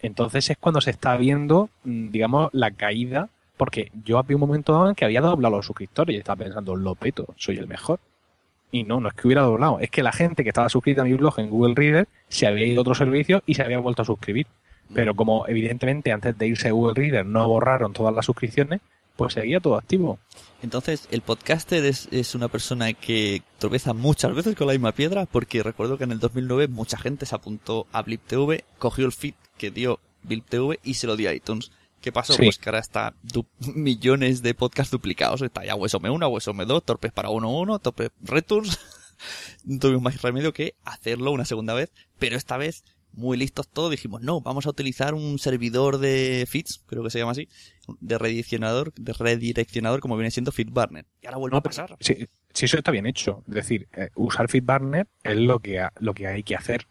entonces es cuando se está viendo, mm, digamos, la caída. Porque yo había un momento dado en que había doblado los suscriptores y estaba pensando, lo peto, soy el mejor. Y no, no es que hubiera doblado, es que la gente que estaba suscrita a mi blog en Google Reader se había ido a otro servicio y se había vuelto a suscribir. Pero como evidentemente antes de irse a Google Reader no borraron todas las suscripciones, pues seguía todo activo. Entonces, el podcaster es, es una persona que tropeza muchas veces con la misma piedra, porque recuerdo que en el 2009 mucha gente se apuntó a Blip TV, cogió el feed que dio Blip TV y se lo dio a iTunes. ¿Qué pasó? Sí. Pues que ahora está [LAUGHS] millones de podcasts duplicados. Está ya WSOM 1, WSOM 2, Torpes para 1.1, Torpes Returns. [LAUGHS] no tuvimos más remedio que hacerlo una segunda vez, pero esta vez, muy listos todos, dijimos, no, vamos a utilizar un servidor de feeds, creo que se llama así, de redireccionador, de redireccionador como viene siendo FeedBurner. Y ahora vuelve No, a pasar. Si, si eso está bien hecho, es decir, eh, usar FeedBurner es lo que, ha- lo que hay que hacer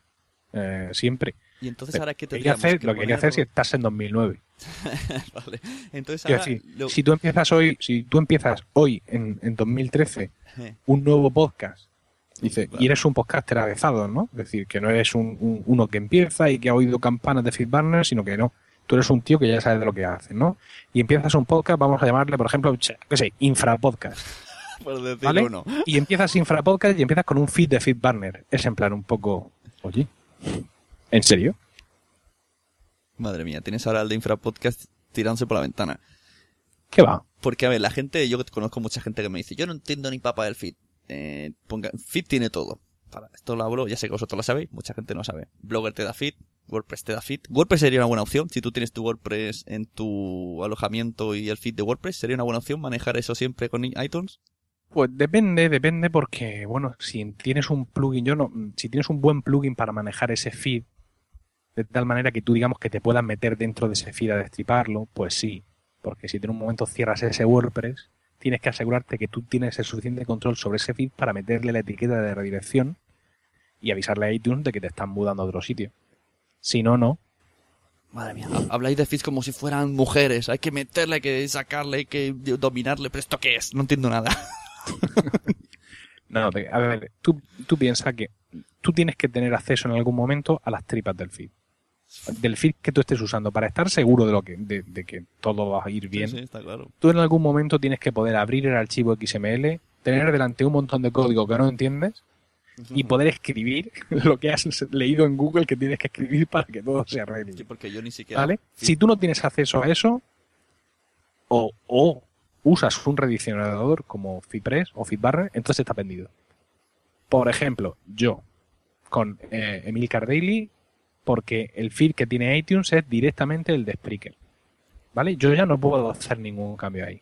eh, siempre. Y entonces ahora que Hay que hacer, lo que hay que hacer si estás en 2009. [LAUGHS] Vale. Entonces ahora... decir, lo- si tú empiezas hoy, si tú empiezas hoy en, en 2013 Eh, un nuevo podcast, dice, Vale. y eres un podcaster avezado, ¿no? Es decir, que no eres un, un- uno que empieza y que ha oído campanas de FeedBurner, sino que no. Tú eres un tío que ya sabe de lo que hace, ¿no? Y empiezas un podcast, vamos a llamarle, por ejemplo, qué sé, Infrapodcast. [LAUGHS] por decirlo ¿Vale? uno. Y empiezas Infrapodcast y empiezas con un feed de FeedBurner. Es en plan un poco, oye, ¿en serio? Madre mía, tienes ahora el de Infrapodcast tirándose por la ventana. ¿Qué va? Porque, a ver, la gente, yo conozco mucha gente que me dice, yo no entiendo ni papa del feed. Eh, ponga, feed tiene todo. Para esto lo hablo, ya sé que vosotros lo sabéis, mucha gente no sabe. Blogger te da feed, WordPress te da feed. WordPress sería una buena opción, si tú tienes tu WordPress en tu alojamiento y el feed de WordPress, sería una buena opción manejar eso siempre con iTunes. Pues depende, depende porque, bueno, si tienes un plugin, yo no, si tienes un buen plugin para manejar ese feed, de tal manera que tú digamos que te puedas meter dentro de ese feed a destriparlo, pues sí. Porque si en un momento cierras ese WordPress, tienes que asegurarte que tú tienes el suficiente control sobre ese feed para meterle la etiqueta de redirección y avisarle a iTunes de que te están mudando a otro sitio. Si no, no. Madre mía, ha- habláis de feeds como si fueran mujeres. Hay que meterle, hay que sacarle, hay que dominarle. ¿Pero esto qué es? No entiendo nada. [LAUGHS] No, a ver, tú, tú piensas que tú tienes que tener acceso en algún momento a las tripas del feed. Del feed que tú estés usando para estar seguro de lo que, de, de que todo va a ir bien. Sí, sí, está claro. Tú en algún momento tienes que poder abrir el archivo XML, tener delante un montón de código que no entiendes y poder escribir [LAUGHS] lo que has leído en Google que tienes que escribir para que todo se arregle. Sí, porque yo ni siquiera... ¿Vale? Si tú no tienes acceso a eso, o, o usas un redireccionador como FeedPress o FeedBurner, entonces está vendido. Por ejemplo, yo, con eh, Emilcar Daily, porque el feed que tiene iTunes es directamente el de Spreaker. ¿Vale? Yo ya no puedo hacer ningún cambio ahí.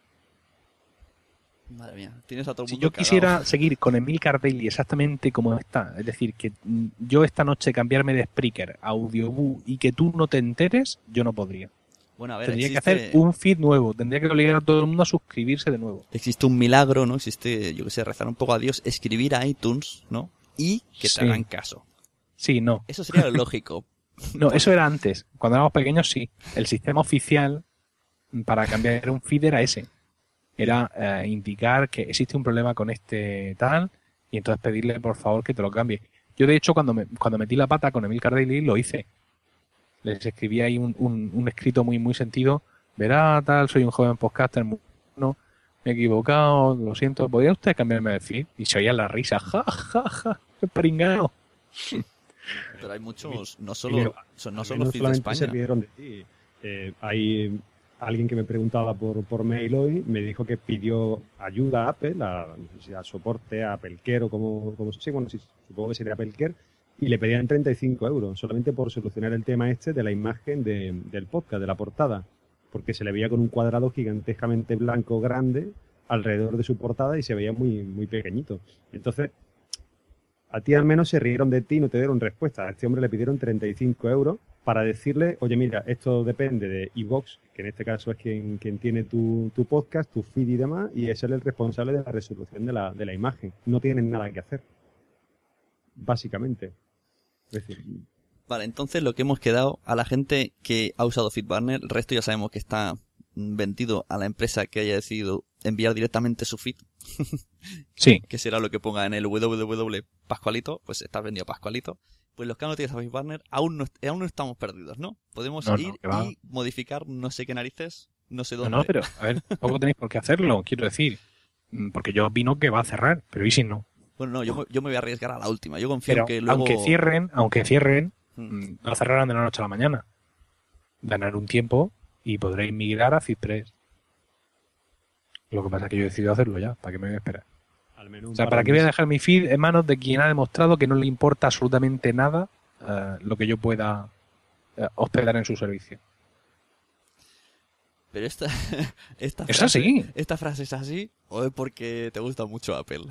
Madre mía, tienes a todo el Si mundo yo quisiera seguir con Emilcar Daily exactamente como está, es decir, que yo esta noche cambiarme de Spreaker a Audioboo y que tú no te enteres, yo no podría. Bueno, a ver, tendría existe, que hacer un feed nuevo, tendría que obligar a todo el mundo a suscribirse de nuevo. existe un milagro, ¿no? Existe, yo que sé, rezar un poco a Dios, escribir a iTunes, ¿no? Y que te Sí. hagan caso. Sí, no. Eso sería lo [LAUGHS] lógico. No, eso era antes. Cuando éramos pequeños, sí. El sistema oficial para cambiar un feed era ese. Era eh, indicar que existe un problema con este tal y entonces pedirle por favor que te lo cambie. Yo, de hecho, cuando, me, cuando metí la pata con Emil Daily lo hice. Les escribí ahí un, un, escrito muy, muy sentido. Verá, tal, soy un joven podcaster. muy bueno, me he equivocado, lo siento. ¿Podría usted cambiarme de feed? Y se oía la risa. Ja, ja, ja. Qué pringao. Pero hay muchos, no solo, son, no solo feeds de España. de ti. Eh, hay alguien que me preguntaba por, por mail hoy, me dijo que pidió ayuda a Apple, a, a soporte, a Apple o como, como sí, bueno, sí, supongo que sería Apple Care, y le pedían 35 euros solamente por solucionar el tema este de la imagen de- del podcast, de la portada, porque se le veía con un cuadrado gigantescamente blanco grande alrededor de su portada y se veía muy, muy pequeñito. Entonces, a ti al menos se rieron de ti y no te dieron respuesta. A este hombre le pidieron 35 euros para decirle, oye, mira, esto depende de iVox, que en este caso es quien, tiene tu, podcast, tu feed y demás, y es él el responsable de la resolución de la, imagen. No tienen nada que hacer. Básicamente. Es decir, Vale, entonces lo que hemos quedado a la gente que ha usado FeedBurner, el resto ya sabemos que está vendido a la empresa que haya decidido enviar directamente su feed, [LAUGHS] Sí. que será lo que ponga en el www Pascualito, pues está vendido a Pascualito. Pues los que han utilizado FeedBurner aún no, aún no estamos perdidos, ¿no? Podemos No, no, ir y modificar no sé qué narices, no sé No, dónde. no, pero a ver, tampoco tenéis por qué hacerlo, quiero decir. Mm, Porque yo opino que va a cerrar, pero ¿y si no? Bueno, no, yo, me- yo me voy a arriesgar a la última. Yo confío Pero en que luego... aunque cierren, aunque cierren, Mm. mm, no cerrarán de la noche a la mañana. Ganar un tiempo y podréis migrar a FIT3. Lo que pasa es que yo he decidido hacerlo ya, ¿para qué me voy a esperar? al menos un O sea, par ¿para qué voy a dejar mi feed en manos de quien ha demostrado que no le importa absolutamente nada eh, lo que yo pueda eh, hospedar en su servicio? Pero esta, [LAUGHS] esta Es frase, así. Esta frase es así o es porque te gusta mucho Apple.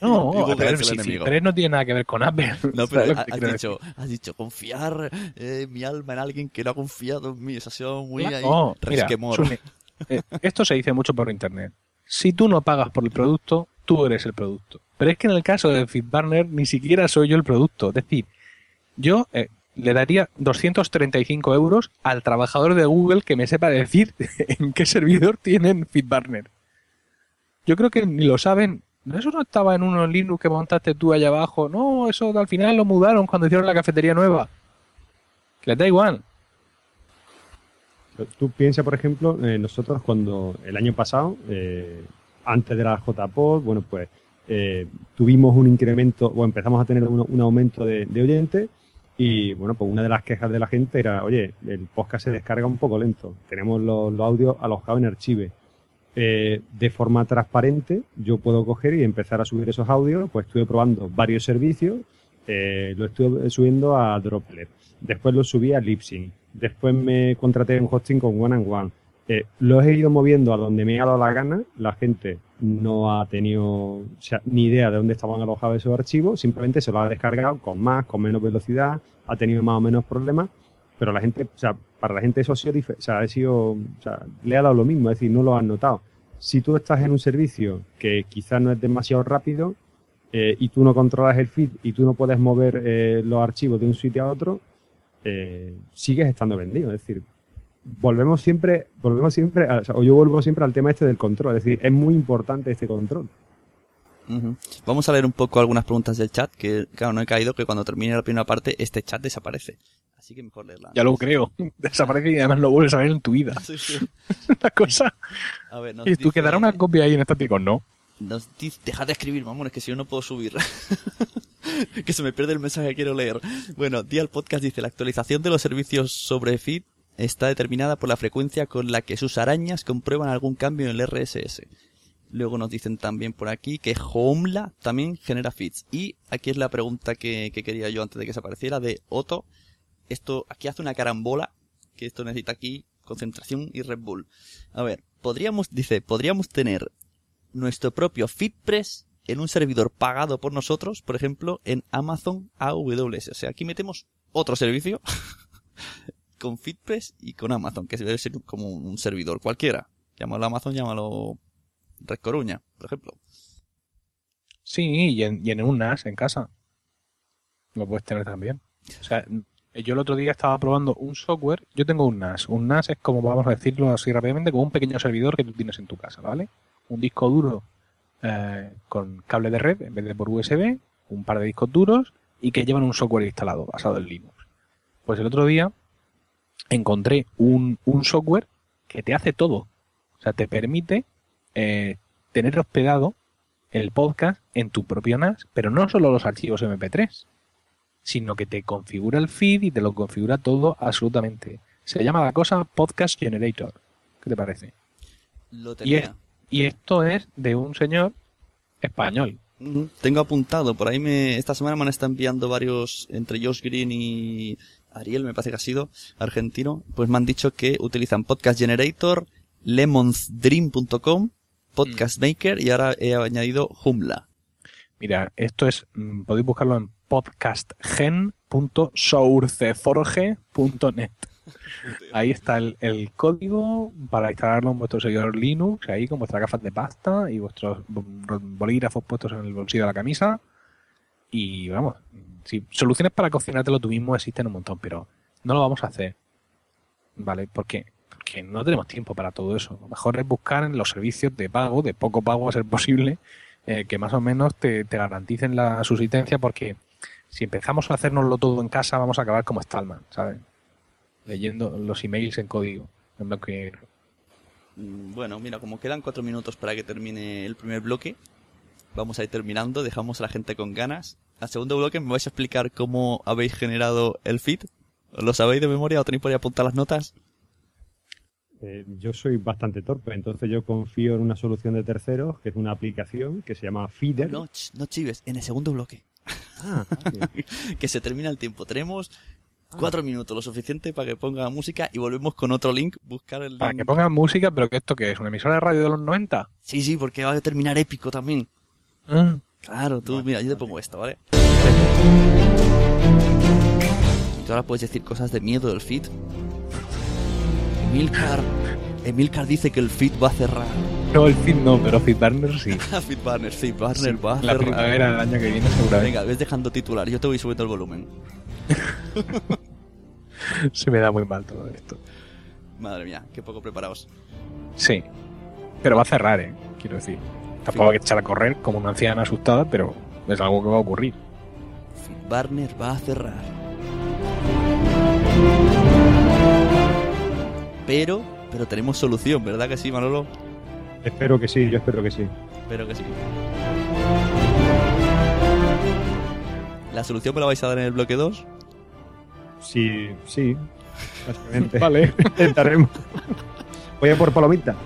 No, Google es el si enemigo. FIT3 no tiene nada que ver con Apple. [LAUGHS] No, [LAUGHS] ¿Sabes pero ha- has dicho, has dicho confiar eh, mi alma en alguien que no ha confiado en mí. Eso ha sido muy ahí, no, mira. Sune, eh, esto se dice mucho por internet. Si tú no pagas por el producto, tú eres el producto. Pero es que en el caso de FitBurner ni siquiera soy yo el producto. Es decir, yo eh, le daría 235 euros al trabajador de Google que me sepa decir [LAUGHS] en qué servidor tienen FitBurner. Yo creo que ni lo saben. Eso no estaba en unos Linux que montaste tú allá abajo. No, eso al final lo mudaron cuando hicieron la cafetería nueva. Les da igual. Tú piensas, por ejemplo, eh, nosotros cuando el año pasado, eh, antes de la JPod, bueno, pues eh, tuvimos un incremento o empezamos a tener un, un aumento de, de oyentes y, bueno, pues una de las quejas de la gente era, oye, el podcast se descarga un poco lento, tenemos los, los audios alojados en archive. Eh, de forma transparente, yo puedo coger y empezar a subir esos audios, pues estuve probando varios servicios, eh, lo estuve subiendo a Droplet, después lo subí a Libsyn, después me contraté un hosting con One and One. Eh, los he ido moviendo a donde me ha dado la gana. La gente no ha tenido ni idea de dónde estaban alojados esos archivos. Simplemente se los ha descargado con más, con menos velocidad. Ha tenido más o menos problemas. Pero la gente, o sea, para la gente eso ha sido, o sea, ha sido, le ha dado lo mismo. Es decir, no lo han notado. Si tú estás en un servicio que quizás no es demasiado rápido eh, y tú no controlas el feed y tú no puedes mover eh, los archivos de un sitio a otro, eh, sigues estando vendido. Es decir, volvemos siempre, volvemos siempre, o, yo vuelvo siempre al tema este del control. Es decir, es muy importante este control. Vamos a leer un poco algunas preguntas del chat, que claro, no he caído que cuando termine la primera parte este chat desaparece. Así que mejor leerla. Ya lo creo. [LAUGHS] Desaparece y además lo vuelves a ver en tu vida. [LAUGHS] Sí, sí. [LAUGHS] Una cosa. A ver, nos Y tú dice- quedará una copia ahí en estático. No. Nos dice, dejad de escribir, mamones, que si no, no puedo subir. que se me pierde el mensaje que quiero leer. Bueno, Día al Podcast dice, la actualización de los servicios sobre feed está determinada por la frecuencia con la que sus arañas comprueban algún cambio en el RSS. Luego nos dicen también por aquí que Homela también genera feeds. Y aquí es la pregunta que, que quería yo antes de que se apareciera de Otto. Esto aquí hace una carambola, que esto necesita aquí concentración y Red Bull. A ver, podríamos, dice, podríamos tener nuestro propio FitPress en un servidor pagado por nosotros, por ejemplo, en Amazon AWS. O sea, aquí metemos otro servicio [LAUGHS] con FitPress y con Amazon, que debe ser como un servidor cualquiera. Llámalo Amazon, llámalo Red Coruña, por ejemplo. Sí, y en, en un NAS en casa. Lo puedes tener también. O sea, yo el otro día estaba probando un software. Yo tengo un NAS. Un NAS es como, vamos a decirlo así rápidamente, como un pequeño servidor que tú tienes en tu casa, ¿vale? Un disco duro eh, con cable de red en vez de por USB, un par de discos duros y que llevan un software instalado basado en Linux. Pues el otro día encontré un, un software que te hace todo. O sea, te permite eh, tener hospedado el podcast en tu propio NAS, pero no solo los archivos MP3, sino que te configura el feed y te lo configura todo absolutamente. Se llama la cosa Podcast Generator. ¿Qué te parece? Lo Y, tenía. es- y esto es de un señor español. Tengo apuntado, por ahí me, esta semana me han estado enviando varios, entre Josh Green y Ariel, me parece que ha sido, argentino, pues me han dicho que utilizan Podcast Generator, lemonsdream.com, Podcast Maker y ahora he añadido Joomla. Mira, esto es, mm, podéis buscarlo en podcastgen.sourceforge.net. Ahí está el, código para instalarlo en vuestro servidor Linux, ahí con vuestras gafas de pasta y vuestros bolígrafos puestos en el bolsillo de la camisa. Y vamos, si soluciones para cocinártelo tú mismo existen un montón, pero no lo vamos a hacer. ¿Vale? ¿Por qué? Porque no tenemos tiempo para todo eso. Lo mejor es buscar en los servicios de pago, de poco pago a ser posible, eh, que más o menos te garanticen la subsistencia, porque si empezamos a hacernoslo todo en casa, vamos a acabar como Stallman, ¿sabes? Leyendo los emails en código, en blanco y negro. Mm, Bueno, mira, como quedan cuatro minutos para que termine el primer bloque, vamos a ir terminando, dejamos a la gente con ganas. Al segundo bloque me vais a explicar cómo habéis generado el feed. ¿Lo sabéis de memoria o tenéis por ahí apuntar las notas? Eh, yo soy bastante torpe, entonces yo confío en una solución de terceros, que es una aplicación que se llama Feeder. No, ch, no chives, en el segundo bloque. Ah, [LAUGHS] que se termina el tiempo. Tenemos cuatro minutos, lo suficiente para que ponga música y volvemos con otro link, buscar el Para link. que pongan música, pero que esto que es una emisora de radio de los 90. Sí, sí, porque va a terminar épico también. Ah, Claro, tú, mira, yo te pongo esto, ¿vale? Y tú ahora puedes decir cosas de miedo del feed. Emilcar, Emilcar dice que el feed va a cerrar. No, el feed no, pero FeedBurner sí. [LAUGHS] Feedburner, Feedburner va a La cerrar. primavera del año que viene seguramente. Venga, ves dejando titular, yo te voy subiendo el volumen. [LAUGHS] Se me da muy mal todo esto. Madre mía, qué poco preparados. Sí. Pero va a cerrar, ¿eh? Quiero decir. Tampoco hay que echar a correr como una anciana asustada, pero es algo que va a ocurrir. Feedburner va a cerrar. Pero, pero tenemos solución, ¿verdad que sí, Manolo? Espero que sí, yo espero que sí. Espero que sí. ¿La solución me la vais a dar en el bloque 2? Sí, sí, básicamente. [LAUGHS] Vale. Intentaremos. Voy a por palomita.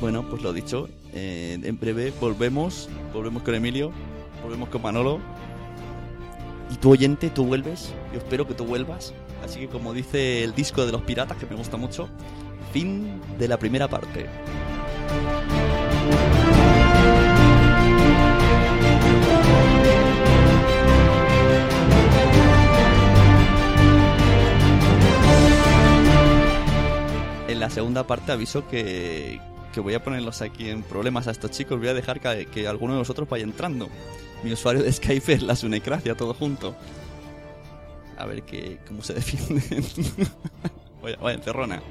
Bueno, pues lo dicho, eh, en breve volvemos, volvemos con Emilio, volvemos con Manolo. Y tu oyente, tú vuelves, yo espero que tú vuelvas. Así que como dice el disco de los piratas, que me gusta mucho, fin de la primera parte. En la segunda parte aviso que, que voy a ponerlos aquí en problemas a estos chicos. Voy a dejar que, que alguno de vosotros vaya entrando. Mi usuario de Skype es la Sunecracia, todo junto. A ver que, cómo se defienden. [LAUGHS] vaya, vaya encerrona.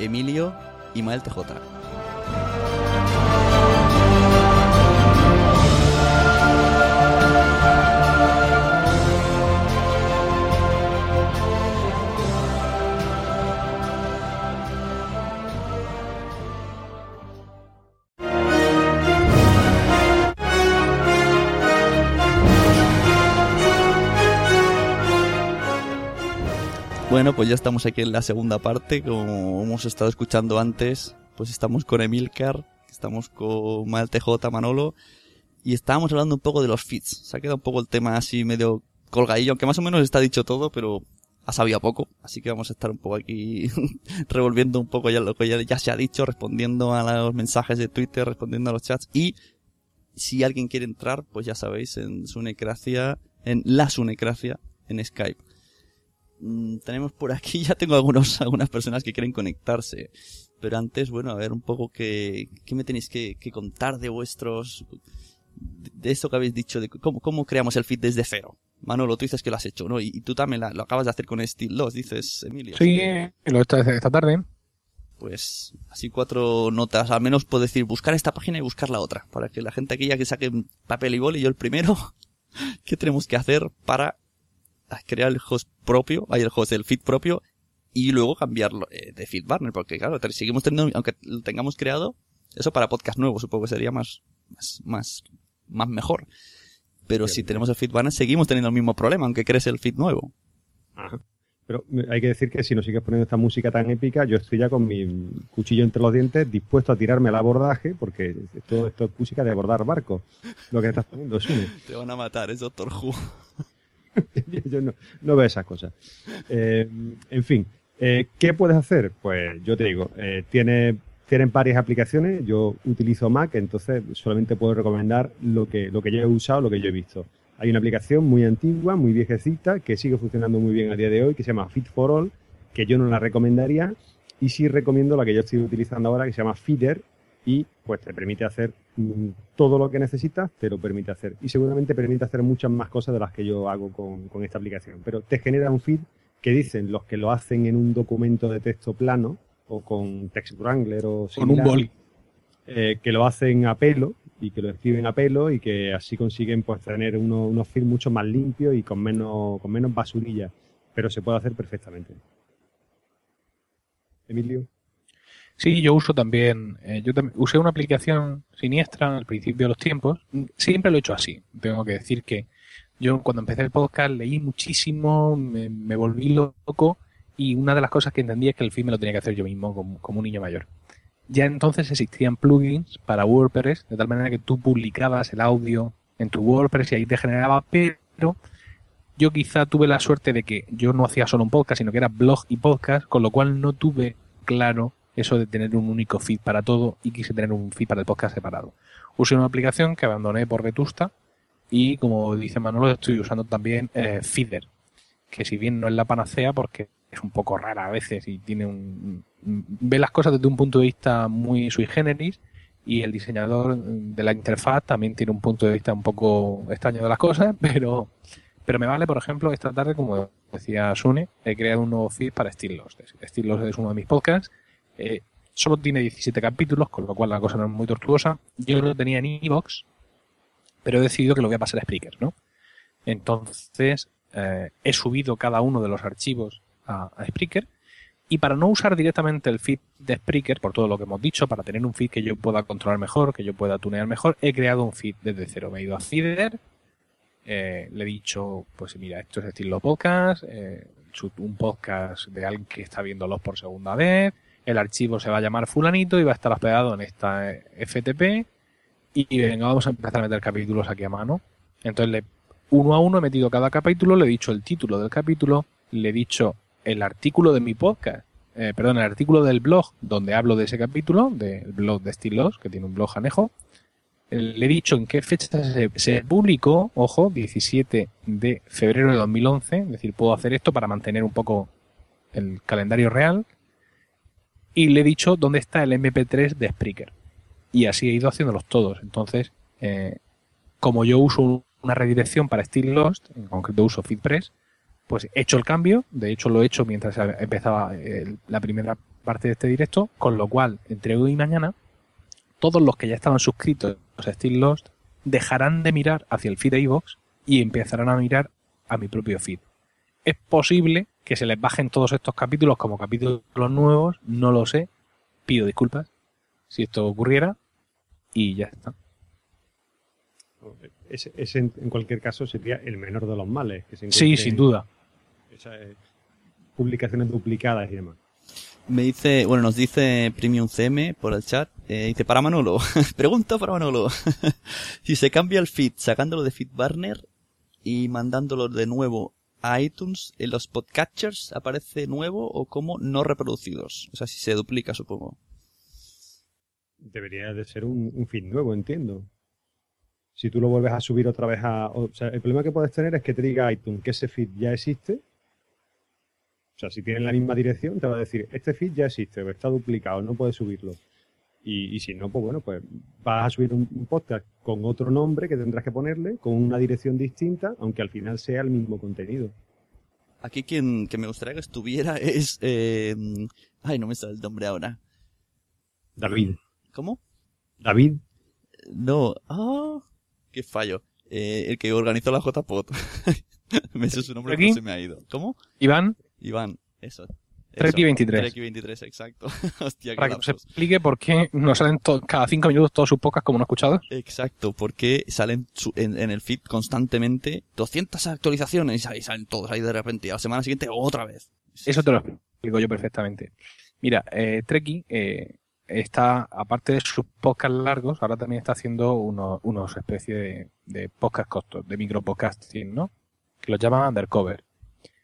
Emilio y Mael TJ. Bueno, pues ya estamos aquí en la segunda parte, como hemos estado escuchando antes, pues estamos con Emilcar, estamos con Mal TJ, Manolo, y estábamos hablando un poco de los feeds. Se ha quedado un poco el tema así medio colgadillo, aunque más o menos está dicho todo, pero ha sabido poco, así que vamos a estar un poco aquí [LAUGHS] revolviendo un poco ya lo que ya, ya se ha dicho, respondiendo a los mensajes de Twitter, respondiendo a los chats, y si alguien quiere entrar, pues ya sabéis, en Sunecracia, en la Sunecracia, en Skype Mm, tenemos por aquí, [LAUGHS] ya tengo algunos, algunas personas que quieren conectarse. Pero antes, bueno, a ver un poco qué, qué me tenéis que, que contar de vuestros, de esto que habéis dicho, de cómo, cómo creamos el feed desde cero. Manolo, tú dices que lo has hecho, ¿no? Y, tú también lo acabas de hacer con Steel 2, dices, Emilio. Sí, lo he hecho esta tarde. Pues así cuatro notas, al menos puedo decir buscar esta página y buscar la otra, para que la gente aquí ya que saque papel y bol y yo el primero, [LAUGHS] ¿qué tenemos que hacer para crear el host propio, hay el host del feed propio, y luego cambiarlo eh, de feed partner, porque claro, seguimos teniendo, aunque lo tengamos creado, eso para podcast nuevo supongo que sería más, más, más, más mejor. Pero si tenemos el feed partner, seguimos teniendo el mismo problema, aunque crees el feed nuevo. Pero hay que decir que si nos sigues poniendo esta música tan épica, yo estoy ya con mi cuchillo entre los dientes, dispuesto a tirarme al abordaje, porque esto, esto es música de abordar barcos. Lo que estás poniendo, es Te van a matar, es Doctor Who. [LAUGHS] yo no, no, veo esas cosas. Eh, en fin, eh, ¿qué puedes hacer? Pues yo te digo, eh, tiene, tienen varias aplicaciones. Yo utilizo Mac, entonces solamente puedo recomendar lo que, lo que yo he usado, lo que yo he visto. Hay una aplicación muy antigua, muy viejecita, que sigue funcionando muy bien a día de hoy, que se llama Fit for All, que yo no la recomendaría. Y sí recomiendo la que yo estoy utilizando ahora, que se llama Feeder, y pues te permite hacer mm, todo lo que necesitas, te lo permite hacer. Y seguramente permite hacer muchas más cosas de las que yo hago con, esta aplicación. Pero te genera un feed que dicen los que lo hacen en un documento de texto plano o con Text Wrangler o con un boli. Eh, que lo hacen a pelo y que lo escriben a pelo y que así consiguen pues tener unos feeds mucho más limpios y con menos, con menos basurilla. Pero se puede hacer perfectamente. Emilio. Sí, yo uso también, eh, yo también usé una aplicación siniestra al principio de los tiempos. Siempre lo he hecho así. Tengo que decir que yo cuando empecé el podcast leí muchísimo, me, volví loco y una de las cosas que entendí es que el feed me lo tenía que hacer yo mismo como, como un niño mayor. Ya entonces existían plugins para WordPress, de tal manera que tú publicabas el audio en tu WordPress y ahí te generaba, pero yo quizá tuve la suerte de que yo no hacía solo un podcast, sino que era blog y podcast, con lo cual no tuve claro eso de tener un único feed para todo y quise tener un feed para el podcast separado. Usé una aplicación que abandoné por Vetusta y como dice Manolo estoy usando también eh, Feeder, que si bien no es la panacea porque es un poco rara a veces y tiene un ve las cosas desde un punto de vista muy sui generis y el diseñador de la interfaz también tiene un punto de vista un poco extraño de las cosas, [LAUGHS] pero pero me vale, por ejemplo, esta tarde, como decía Sune, he creado un nuevo feed para Stilos. Stilos es uno de mis podcasts eh, solo tiene 17 capítulos, con lo cual la cosa no es muy tortuosa. Yo lo tenía en Evox, pero he decidido que lo voy a pasar a Spreaker, ¿no? Entonces, eh, he subido cada uno de los archivos a, Spreaker. Y para no usar directamente el feed de Spreaker, por todo lo que hemos dicho, para tener un feed que yo pueda controlar mejor, que yo pueda tunear mejor, he creado un feed desde cero. Me he ido a Feeder, eh, le he dicho, pues mira, esto es estilo podcast, un podcast de alguien que está viéndolos por segunda vez, el archivo se va a llamar fulanito y va a estar hospedado en esta FTP y, venga, vamos a empezar a meter capítulos aquí a mano. Entonces, le, uno a uno he metido cada capítulo, le he dicho el título del capítulo, le he dicho el artículo de mi podcast, eh, perdón, el artículo del blog donde hablo de ese capítulo, del blog de Estilos, que tiene un blog anejo. Le he dicho en qué fecha se, se, publicó, ojo, 17 de febrero de 2011, es decir, puedo hacer esto para mantener un poco el calendario real y le he dicho dónde está el MP3 de Spreaker. Y así he ido haciéndolos todos. Entonces, eh, como yo uso una redirección para Steel Lost, en concreto uso FeedPress, pues he hecho el cambio. De hecho, lo he hecho mientras empezaba la primera parte de este directo, con lo cual, entre hoy y mañana, todos los que ya estaban suscritos a Still Lost dejarán de mirar hacia el feed de y empezarán a mirar a mi propio feed. Es posible que se les bajen todos estos capítulos como capítulos nuevos, no lo sé, pido disculpas si esto ocurriera y ya está. Ese, ese, en cualquier caso sería el menor de los males. Que se sí, sin duda. Esas publicaciones duplicadas y demás. Me dice, bueno, nos dice Premium CM por el chat, eh, dice para Manolo, [LAUGHS] pregunta para Manolo, [LAUGHS] si se cambia el feed sacándolo de FeedBurner y mandándolo de nuevo a iTunes, ¿en los podcatchers aparece nuevo o como no reproducidos? O sea, si se duplica, supongo. Debería de ser un, un feed nuevo, entiendo. Si tú lo vuelves a subir otra vez a... O sea, el problema que puedes tener es que te diga iTunes que ese feed ya existe o sea, si tienen la misma dirección, te va a decir, este feed ya existe, está duplicado, no puedes subirlo. Y, si no, pues bueno, pues vas a subir un, podcast con otro nombre que tendrás que ponerle, con una dirección distinta, aunque al final sea el mismo contenido. Aquí quien que me gustaría que estuviera [LAUGHS] es... Eh, ay, no me sale el nombre ahora. David. ¿Cómo? David. No. Ah, qué fallo. Eh, el que organizó la JPod. [LAUGHS] me sé su nombre, pero se me ha ido. ¿Cómo? Iván. Iván, eso. Treki 23. Treki 23, exacto. [LAUGHS] Hostia, Para que nos explique por qué nos salen cada cinco minutos todos sus podcasts como no escuchados. Exacto, porque salen en, el feed constantemente 200 actualizaciones y ahí salen todos ahí de repente. Y a la semana siguiente otra vez. Eso te lo explico yo perfectamente. Mira, eh, Treki eh, está, aparte de sus podcasts largos, ahora también está haciendo unos, unos especies de, de podcast costos, de micropodcasting, ¿no? Que los llaman Undercover.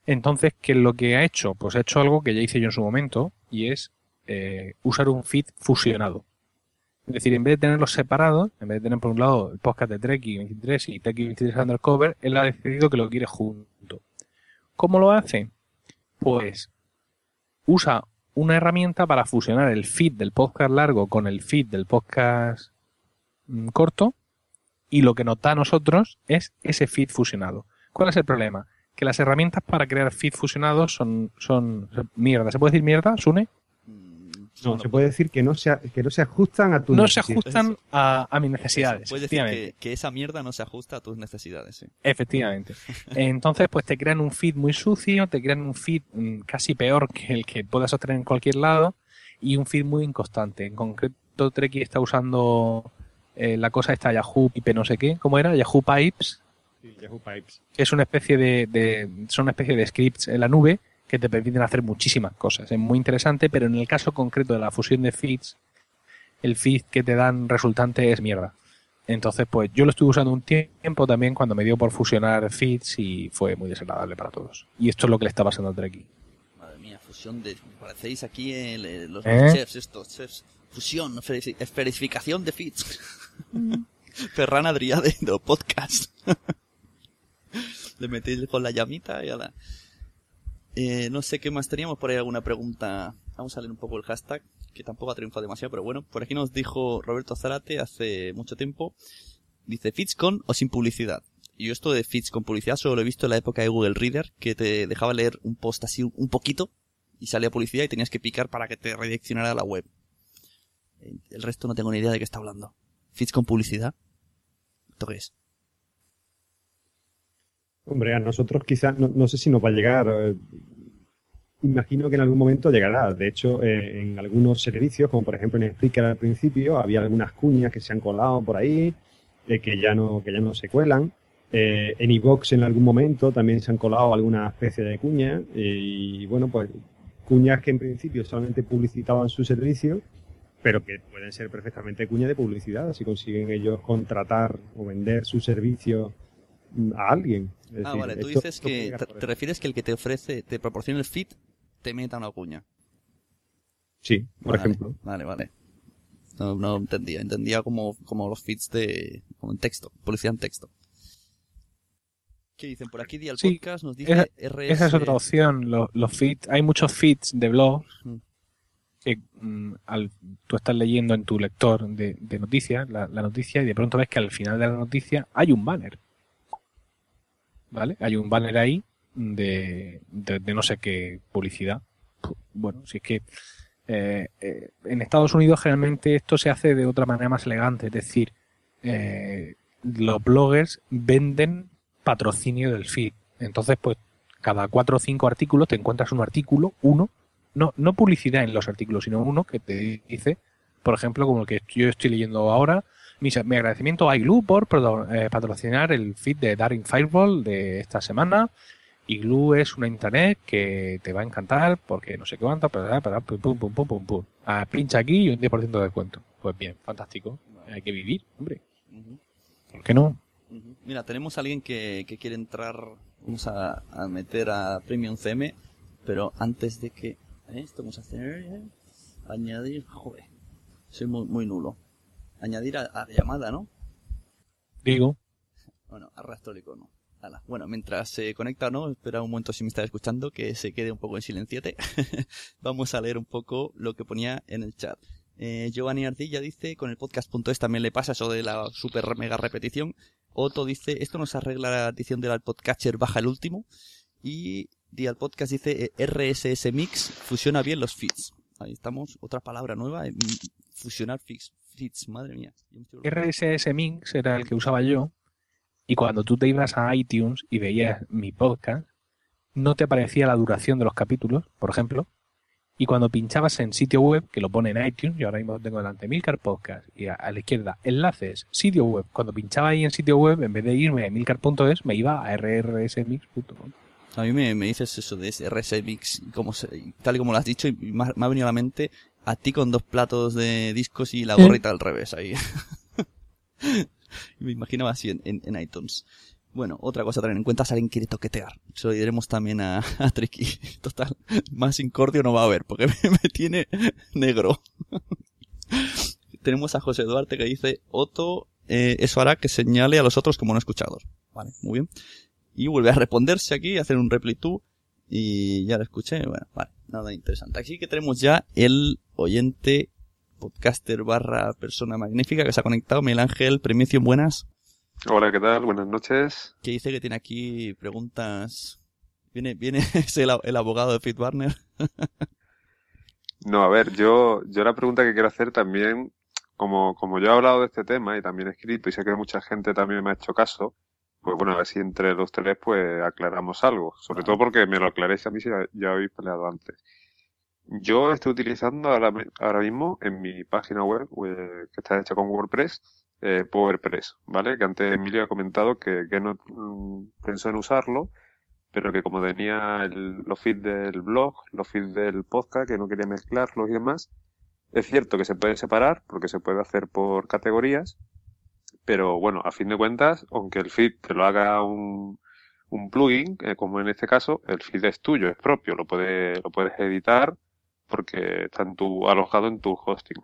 Entonces, ¿qué es lo que ha hecho? Pues ha hecho algo que ya hice yo en su momento y es eh, usar un feed fusionado. Es decir, en vez de tenerlos separados, en vez de tener por un lado el podcast de Treki 23 y Treki 23 Undercover, él ha decidido que lo quiere junto. ¿Cómo lo hace? Pues usa una herramienta para fusionar el feed del podcast largo con el feed del podcast mm, corto y lo que nos da a nosotros es ese feed fusionado. ¿Cuál es el problema? Que las herramientas para crear feed fusionados son, son mierda. ¿Se puede decir mierda, Sune? No, se puede decir que no se, que no se ajustan a tus No se ajustan a, a, mis necesidades. Puedes decir que, esa mierda no se ajusta a tus necesidades. Sí. Efectivamente. [LAUGHS] Entonces, pues te crean un feed muy sucio, te crean un feed mm, casi peor que el que puedas obtener en cualquier lado y un feed muy inconstante. En concreto, Treki está usando eh, la cosa esta Yahoo Pipe no sé qué. ¿Cómo era? Yahoo Pipes Yahoo Pipes. Es una especie de, son una especie de scripts en la nube que te permiten hacer muchísimas cosas. Es muy interesante, pero en el caso concreto de la fusión de feeds, el feed que te dan resultante es mierda. Entonces, pues yo lo estuve usando un tiempo también cuando me dio por fusionar feeds y fue muy desagradable para todos. Y esto es lo que le está pasando al Treki. Madre mía, fusión de... Parecéis aquí los ¿Eh? chefs estos, chefs. Fusión, esferificación de feeds. [LAUGHS] Ferran Adrià de podcast. [LAUGHS] [LAUGHS] Le metí con la llamita y a la... Eh, no sé qué más teníamos por ahí alguna pregunta. Vamos a leer un poco el hashtag, que tampoco ha triunfado demasiado, pero bueno, por aquí nos dijo Roberto Zarate hace mucho tiempo. Dice, ¿fits con o sin publicidad? Y yo esto de feeds con publicidad solo lo he visto en la época de Google Reader, que te dejaba leer un post así un poquito y salía publicidad y tenías que picar para que te redireccionara a la web. El resto no tengo ni idea de qué está hablando. ¿Feeds con publicidad? ¿Esto qué es? Hombre, a nosotros quizás, no, sé si nos va a llegar. Eh, imagino que en algún momento llegará. De hecho, eh, en algunos servicios, como por ejemplo en Spreaker al principio, había algunas cuñas que se han colado por ahí, eh, que, ya no, que ya no se cuelan. en iVox en algún momento también se han colado alguna especie de cuñas. y bueno, pues cuñas que en principio solamente publicitaban su servicio, pero que pueden ser perfectamente cuñas de publicidad si consiguen ellos contratar o vender su servicio a alguien. ah, vale, tú dices que te, refieres que el que te ofrece, te proporciona el feed, te meta una cuña. Sí, por ejemplo. Vale, vale. No, no entendía, entendía como, como los feeds de, como en texto, publicidad en texto. ¿Qué dicen? Por aquí Dial Podcast nos dice esa, Esa es otra opción, los, los feeds, hay muchos feeds de blogs que mm, al, tú estás leyendo en tu lector de, de noticias, la, la, noticia, y de pronto ves que al final de la noticia hay un banner. ¿Vale? Hay un banner ahí de, de, no sé qué publicidad. Bueno, si es que Eh, eh, en Estados Unidos generalmente esto se hace de otra manera más elegante, es decir, eh, los bloggers venden patrocinio del feed. Entonces, pues cada cuatro o cinco artículos te encuentras un artículo, uno, no, no publicidad en los artículos, sino uno que te dice, por ejemplo, como el que yo estoy leyendo ahora, mi, mi agradecimiento a Igloo por eh, patrocinar el feed de Daring Fireball de esta semana. Igloo es una internet que te va a encantar porque no sé qué cuánto, pero, pum, pum, pum, pum, pum, pum. Ah, pincha aquí y un 10% de descuento. Pues bien, fantástico. Hay que vivir, hombre. ¿Por qué no? Mira, tenemos a alguien que, que quiere entrar, vamos a, a, meter a Premium CM, pero antes de que... ¿eh? Esto vamos a hacer... ¿eh? Añadir... Joder, soy muy, muy nulo. Añadir a, a llamada, ¿no? Digo. Bueno, arrastro el icono. Ala. Bueno, mientras se conecta, ¿no? Espera un momento si me está escuchando, que se quede un poco en silenciete. [LAUGHS] Vamos a leer un poco lo que ponía en el chat. Eh, Giovanni Ardilla dice, con el podcast.es también le pasa eso de la super mega repetición. Otto dice, esto nos arregla la adición del podcatcher, baja el último. Y Dial Podcast dice, eh, RSS Mix fusiona bien los feeds. Ahí estamos, otra palabra nueva, eh, fusionar feeds, feeds, madre mía. RSS Mix era el que usaba yo. Y cuando tú te ibas a iTunes y veías mi podcast, no te aparecía la duración de los capítulos, por ejemplo, y cuando pinchabas en sitio web, que lo pone en iTunes, yo ahora mismo tengo delante Milcar Podcast, y a, a, la izquierda enlaces, sitio web, cuando pinchaba ahí en sitio web, en vez de irme a milcar.es, me iba a rrsmix.com. A mí me, me, dices eso de RSMix, como se, tal y como lo has dicho, y me ha, me ha, venido a la mente a ti con dos platos de discos y la gorrita ¿Eh? al revés ahí. [LAUGHS] me imaginaba así en, en, en iTunes. Bueno, otra cosa a tener en cuenta es alguien quiere toquetear. Se lo diremos también a, [LAUGHS] a Tricky. Total, más incordio no va a haber, porque [LAUGHS] me, me tiene negro. Tenemos a José Duarte que dice, Otto, eh, eso hará que señale a los otros como no escuchados. Vale, muy bien. Y vuelve a responderse aquí, a hacer un reply to, y ya lo escuché. Bueno, vale, nada interesante. Aquí que tenemos ya el oyente podcaster barra persona magnífica que se ha conectado, Miguel Ángel, Premicio, buenas. Hola, ¿qué tal? Buenas noches. Que dice que tiene aquí preguntas. ¿Viene, viene [LAUGHS] es el, el abogado de Fit Warner? no, a ver, yo, yo la pregunta que quiero hacer también, como, como yo he hablado de este tema y también he escrito y sé que mucha gente también me ha hecho caso, pues bueno, a ver si entre los tres pues aclaramos algo. Sobre todo porque me lo aclaréis a mí si ya, ya habéis peleado antes. Yo estoy utilizando ahora, ahora mismo en mi página web, que está hecha con WordPress, eh, PowerPress, ¿vale? Que antes Emilio ha comentado que, que no mm, pensó en usarlo, pero que como tenía el, los feeds del blog, los feeds del podcast, que no quería mezclarlos y demás, es cierto que se puede separar, porque se puede hacer por categorías, pero bueno, a fin de cuentas, aunque el feed te lo haga un, un plugin, eh, como en este caso, el feed es tuyo, es propio, lo, puede, lo puedes editar porque está en tu, alojado en tu hosting.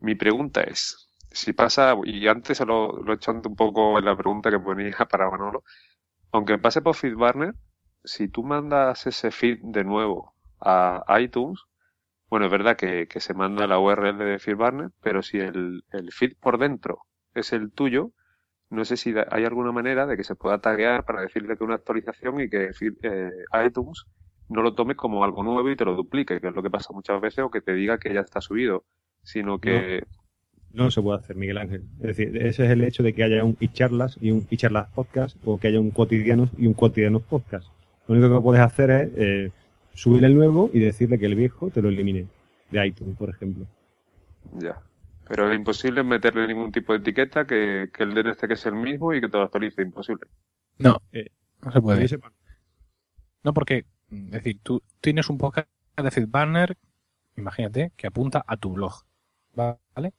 Mi pregunta es, si pasa, y antes lo, lo he hecho un poco en la pregunta que ponía [LAUGHS] para Manolo, aunque pase por FeedBurner, si tú mandas ese feed de nuevo a iTunes, bueno, es verdad que, que se manda la URL de FeedBurner, pero si el, el feed por dentro es el tuyo, no sé si hay alguna manera de que se pueda taguear para decirle que una actualización y que eh, iTunes no lo tome como algo nuevo y te lo duplique, que es lo que pasa muchas veces, o que te diga que ya está subido, sino que... No, no se puede hacer, Miguel Ángel. Es decir, ese es el hecho de que haya un e-charlas y un e-charlas podcast, o que haya un cotidianos y un cotidianos podcast. Lo único que puedes hacer es eh, subir el nuevo y decirle que el viejo te lo elimine de iTunes, por ejemplo. Ya. Pero es imposible meterle ningún tipo de etiqueta, que, que el DNS que es el mismo y que te lo actualice, imposible. No, eh, no se puede. No, porque, es decir, tú tienes un podcast de FeedBurner, imagínate, que apunta a tu blog, ¿vale?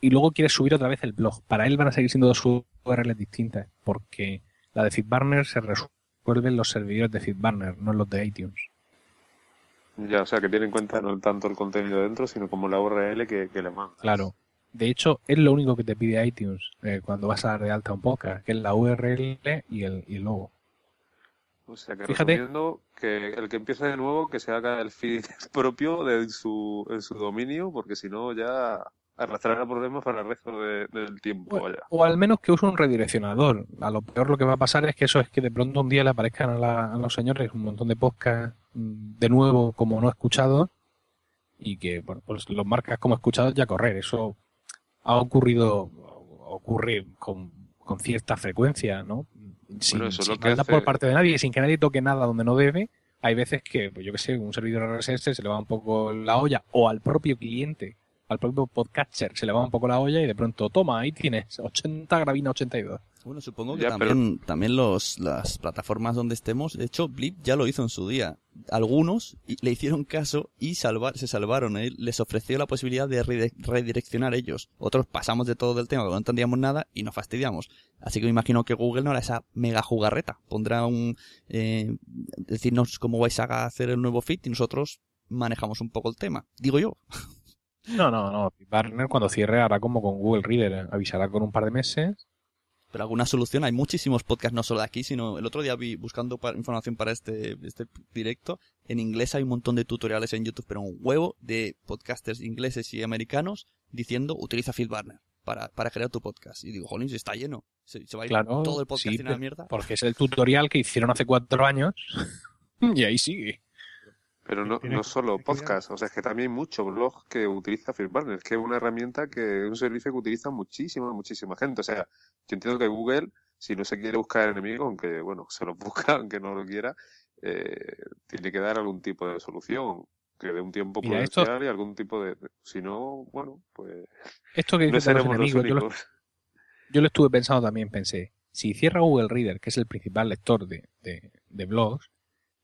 Y luego quieres subir otra vez el blog. Para él van a seguir siendo dos URLs distintas, porque la de FeedBurner se resuelve en los servidores de FeedBurner, no en los de iTunes. Ya, o sea, que tiene en cuenta no tanto el contenido dentro, sino como la URL que, que le manda. Claro. De hecho, es lo único que te pide iTunes eh, cuando vas a dar de alta un podcast, que es la URL y el, y el logo. O sea, que Fíjate. que el que empiece de nuevo, que se haga el feed [LAUGHS] propio de su, en su dominio, porque si no ya arrastrará problemas para el resto de, del tiempo. O, vaya. o, al menos que use un redireccionador. A lo peor lo que va a pasar es que eso es que de pronto un día le aparezcan a, la, a los señores un montón de podcasts de nuevo como no escuchados y que bueno, pues los marcas como escuchados ya correr. Eso ha ocurrido, ocurre con, con cierta frecuencia, ¿no? Sin, Bueno, eso es sin lo que hace- por parte de nadie, sin que nadie toque nada donde no debe. Hay veces que, pues yo que sé, un servidor RSS se le va un poco la olla, o al propio cliente, al propio podcatcher se le va un poco la olla y de pronto, toma, ahí tienes 80 gravina 82. Bueno, supongo que Ya, también, también los, las plataformas donde estemos, de hecho, Blip ya lo hizo en su día. Algunos le hicieron caso y salvar, se salvaron. ¿eh? Les ofreció la posibilidad de rede- redireccionar ellos. Otros pasamos de todo del tema, no entendíamos nada y nos fastidiamos. Así que me imagino que Google no hará esa mega jugarreta. Pondrá un, eh, decirnos cómo vais a hacer el nuevo feed y nosotros manejamos un poco el tema. Digo yo. [LAUGHS] No, no, no. Barner cuando cierre hará como con Google Reader, ¿eh? avisará con un par de meses. Pero alguna solución, hay muchísimos podcasts, no solo de aquí, sino el otro día vi buscando información para este, este directo. En inglés hay un montón de tutoriales en YouTube, pero un huevo de podcasters ingleses y americanos diciendo utiliza FeedBurner para, para crear tu podcast. Y digo, jolín, si está lleno. Se, se va a ir Claro, todo el podcast sí, a la mierda. porque es el tutorial que hicieron hace cuatro años [LAUGHS] y ahí sigue. Pero no, no solo podcast, o sea, es que también hay mucho blog que utiliza FeedBurner, que es una herramienta que es un servicio que utiliza muchísima, muchísima gente. O sea, yo entiendo que Google, si no se quiere buscar enemigos, aunque, bueno, [LAUGHS] se los busca, aunque no lo quiera, eh, tiene que dar algún tipo de solución, que dé un tiempo Mira, esto- prudencial y algún tipo de... Si no, bueno, pues Esto que no dices enemigos, yo lo, únicos. [LAUGHS] yo lo estuve pensando también, pensé, si cierra Google Reader, que es el principal lector de, de- de blogs,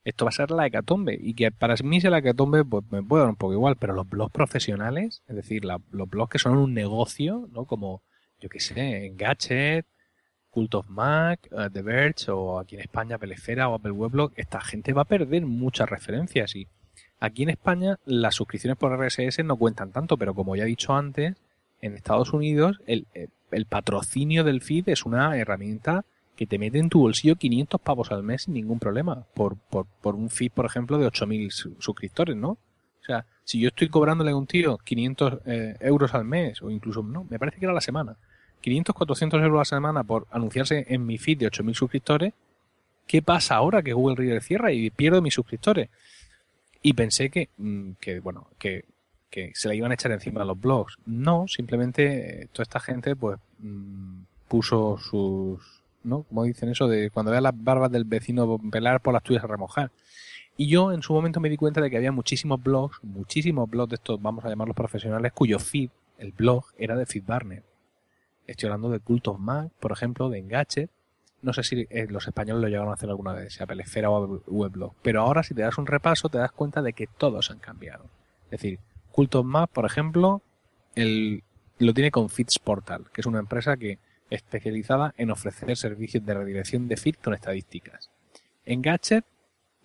esto va a ser la hecatombe. Y que para mí sea la hecatombe, pues me puede dar un poco igual, pero los blogs profesionales, es decir, los blogs que son un negocio, ¿no? Como, yo qué sé, Engadget, Cult of Mac, eh, The Verge, o aquí en España Pelesfera o Apple Weblog, esta gente va a perder muchas referencias. Y aquí en España las suscripciones por RSS no cuentan tanto, pero como ya he dicho antes, en Estados Unidos el, el patrocinio del feed es una herramienta que te mete en tu bolsillo 500 pavos al mes sin ningún problema por, por, por un feed, por ejemplo, de 8.000 su- suscriptores, ¿no? O sea, si yo estoy cobrándole a un tío 500 eh, euros al mes, o incluso, no, me parece que era la semana, 500, 400 euros a la semana por anunciarse en mi feed de 8.000 suscriptores, ¿qué pasa ahora que Google Reader cierra y pierdo mis suscriptores? Y pensé que, mm, que bueno, que, que se la iban a echar encima a los blogs. No, simplemente eh, toda esta gente pues mm, puso sus, ¿no? Como dicen eso de cuando vea las barbas del vecino pelar por las tuyas a remojar. Y yo en su momento me di cuenta de que había muchísimos blogs, muchísimos blogs de estos, vamos a llamarlos profesionales, cuyo feed, el blog, era de FeedBurner. Estoy hablando de Cult of por ejemplo, de Engadget. No sé si eh, los españoles lo llegaron a hacer alguna vez, sea Pelesfera o Weblog. Pero ahora si te das un repaso te das cuenta de que todos han cambiado. Es decir, Cult of por ejemplo, el, lo tiene con Feeds Portal, que es una empresa que especializada en ofrecer servicios de redirección de feed con estadísticas. Engadget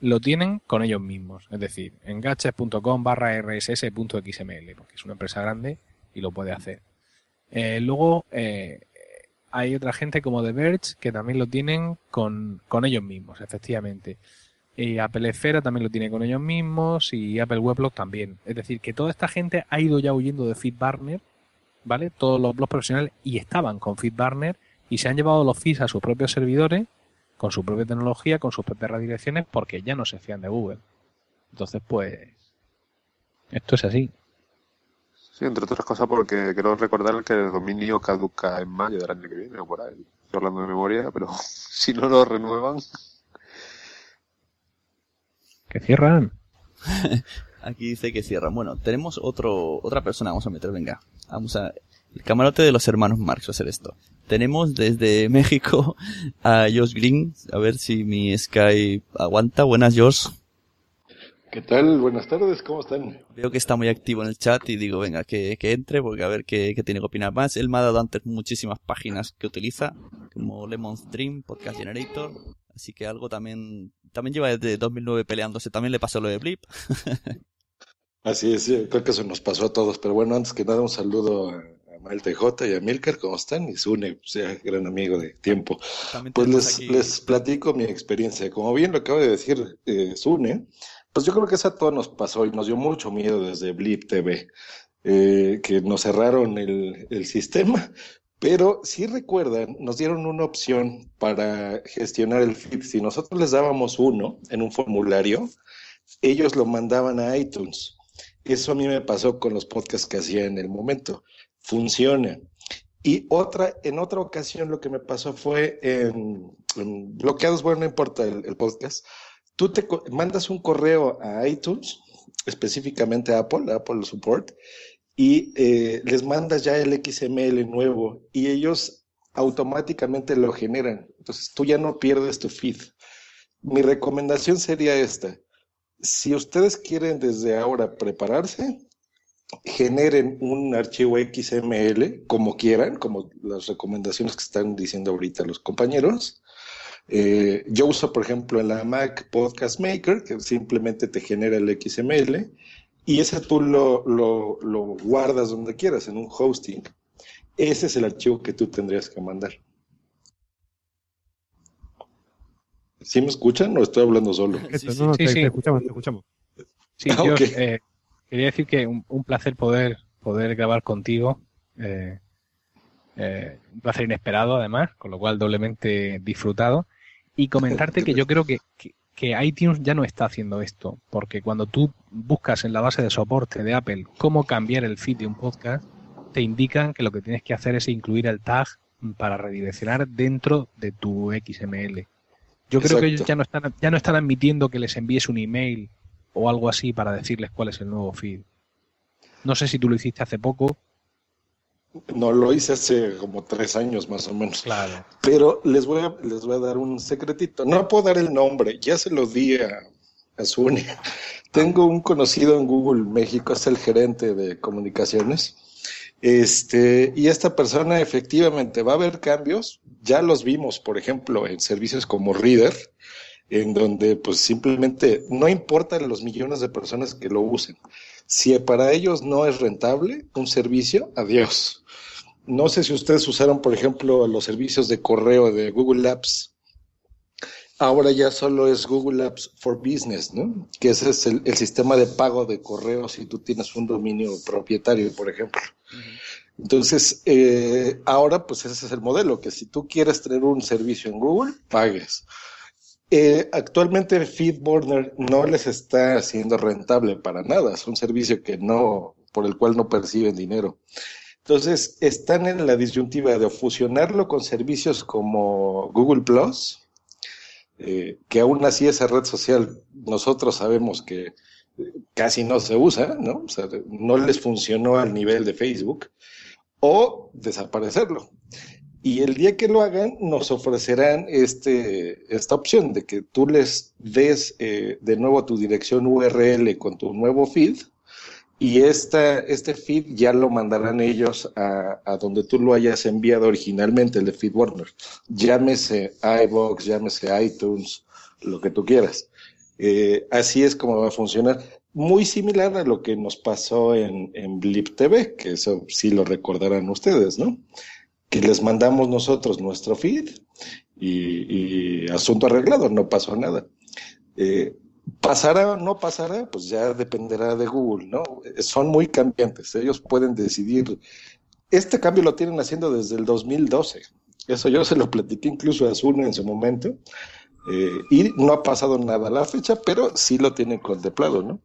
lo tienen con ellos mismos, es decir, engadget.com barra rss.xml, porque es una empresa grande y lo puede hacer. Eh, luego eh, hay otra gente como The Verge que también lo tienen con, con ellos mismos, efectivamente. Y Apple Esfera también lo tiene con ellos mismos y Apple Weblog también. Es decir, que toda esta gente ha ido ya huyendo de FeedBurner, ¿vale? Todos los blogs profesionales y estaban con FeedBurner y se han llevado los feeds a sus propios servidores con su propia tecnología, con sus propias redirecciones, porque ya no se fían de Google. Entonces, pues, esto es así. Sí, entre otras cosas porque quiero recordar que el dominio caduca en mayo del año que viene o por ahí. Estoy hablando de memoria, pero [LAUGHS] si no lo renuevan, Que cierran. [LAUGHS] Aquí dice que cierran. Bueno, tenemos otro, otra persona, vamos a meter, venga. Vamos a... El camarote de los hermanos Marx va a hacer esto. Tenemos desde [LAUGHS] México a Josh Green. A ver si mi Sky aguanta. Buenas, Josh. ¿Qué tal? Buenas tardes, ¿cómo están? Veo que está muy activo en el chat y digo, venga, que, que entre porque a ver qué, qué tiene que opinar más. Él me ha dado antes muchísimas páginas que utiliza, como Lemon's Dream, Podcast Generator. Así que algo también, también lleva desde 2009 peleándose. También le pasó lo de Blip. [LAUGHS] Así es, creo que eso nos pasó a todos, pero bueno, antes que nada un saludo a, Mael TJ y a Milker, ¿cómo están? Y Sune, sea, gran amigo de tiempo. Pues les, aquí- les platico mi experiencia. Como bien lo acaba de decir eh, Sune, pues yo creo que eso a todos nos pasó y nos dio mucho miedo desde Blip TV, eh, que nos cerraron el, el sistema. Pero si recuerdan, nos dieron una opción para gestionar el feed. Si nosotros les dábamos uno en un formulario, ellos lo mandaban a iTunes. Eso a mí me pasó con los podcasts que hacía en el momento. Funciona. Y otra, en otra ocasión lo que me pasó fue en, bloqueados, bueno, no importa el, podcast. Tú te mandas un correo a iTunes, específicamente a Apple, Apple Support, y eh, les mandas ya el XML nuevo y ellos automáticamente lo generan. Entonces tú ya no pierdes tu feed. Mi recomendación sería esta. Si ustedes quieren desde ahora prepararse, generen un archivo XML como quieran, como las recomendaciones que están diciendo ahorita los compañeros. Eh, yo uso, por ejemplo, en la Mac Podcast Maker, que simplemente te genera el XML, y ese tú lo, lo, lo guardas donde quieras, en un hosting. Ese es el archivo que tú tendrías que mandar. ¿Sí me escuchan o estoy hablando solo? Sí, sí, no, te, escuchamos, te escuchamos. Sí, ah, yo eh, quería decir que un, un, placer poder, poder grabar contigo. Eh, eh, un placer inesperado, además, con lo cual doblemente disfrutado. Y comentarte [LAUGHS] que yo creo que, que, que, iTunes ya no está haciendo esto, porque cuando tú buscas en la base de soporte de Apple cómo cambiar el feed de un podcast, te indican que lo que tienes que hacer es incluir el tag para redireccionar dentro de tu XML. Yo creo que ellos ya no están ya no están admitiendo que les envíes un email o algo así para decirles cuál es el nuevo feed. No sé si tú lo hiciste hace poco. No, lo hice hace como tres años más o menos. Claro. Pero les voy a, les voy a dar un secretito. No puedo dar el nombre, ya se lo di a, a Suni. Tengo un conocido en Google México, es el gerente de comunicaciones este, y esta persona efectivamente va a haber cambios, ya los vimos, por ejemplo, en servicios como Reader, en donde pues simplemente no importan los millones de personas que lo usen. Si para ellos no es rentable un servicio, adiós. No sé si ustedes usaron, por ejemplo, los servicios de correo de Google Apps. Ahora ya solo es Google Apps for Business, ¿no? Que ese es el, sistema de pago de correo si tú tienes un dominio propietario, por ejemplo. Entonces, eh, ahora pues ese es el modelo, que si tú quieres tener un servicio en Google, pagues. Eh, actualmente FeedBurner no les está haciendo rentable para nada, es un servicio que no, por el cual no perciben dinero. Entonces, están en la disyuntiva de fusionarlo con servicios como Google Plus, eh, que aún así esa red social nosotros sabemos que casi no se usa, ¿no? O sea, no les funcionó al nivel de Facebook, o desaparecerlo. Y el día que lo hagan, nos ofrecerán este, esta opción de que tú les des eh, de nuevo tu dirección URL con tu nuevo feed y esta, este feed ya lo mandarán ellos a, a, donde tú lo hayas enviado originalmente, el de FeedWarner. Llámese iBox, llámese iTunes, lo que tú quieras. Eh, así es como va a funcionar. Muy similar a lo que nos pasó en, en Blip TV, que eso sí lo recordarán ustedes, ¿no? Que les mandamos nosotros nuestro feed y, asunto arreglado, no pasó nada. Eh, ¿Pasará o no pasará? Pues ya dependerá de Google, ¿no? Son muy cambiantes, ellos pueden decidir. Este cambio lo tienen haciendo desde el 2012. Eso yo se lo platiqué incluso a Azul en su momento. Eh, y no ha pasado nada a la fecha, pero sí lo tienen contemplado, ¿no?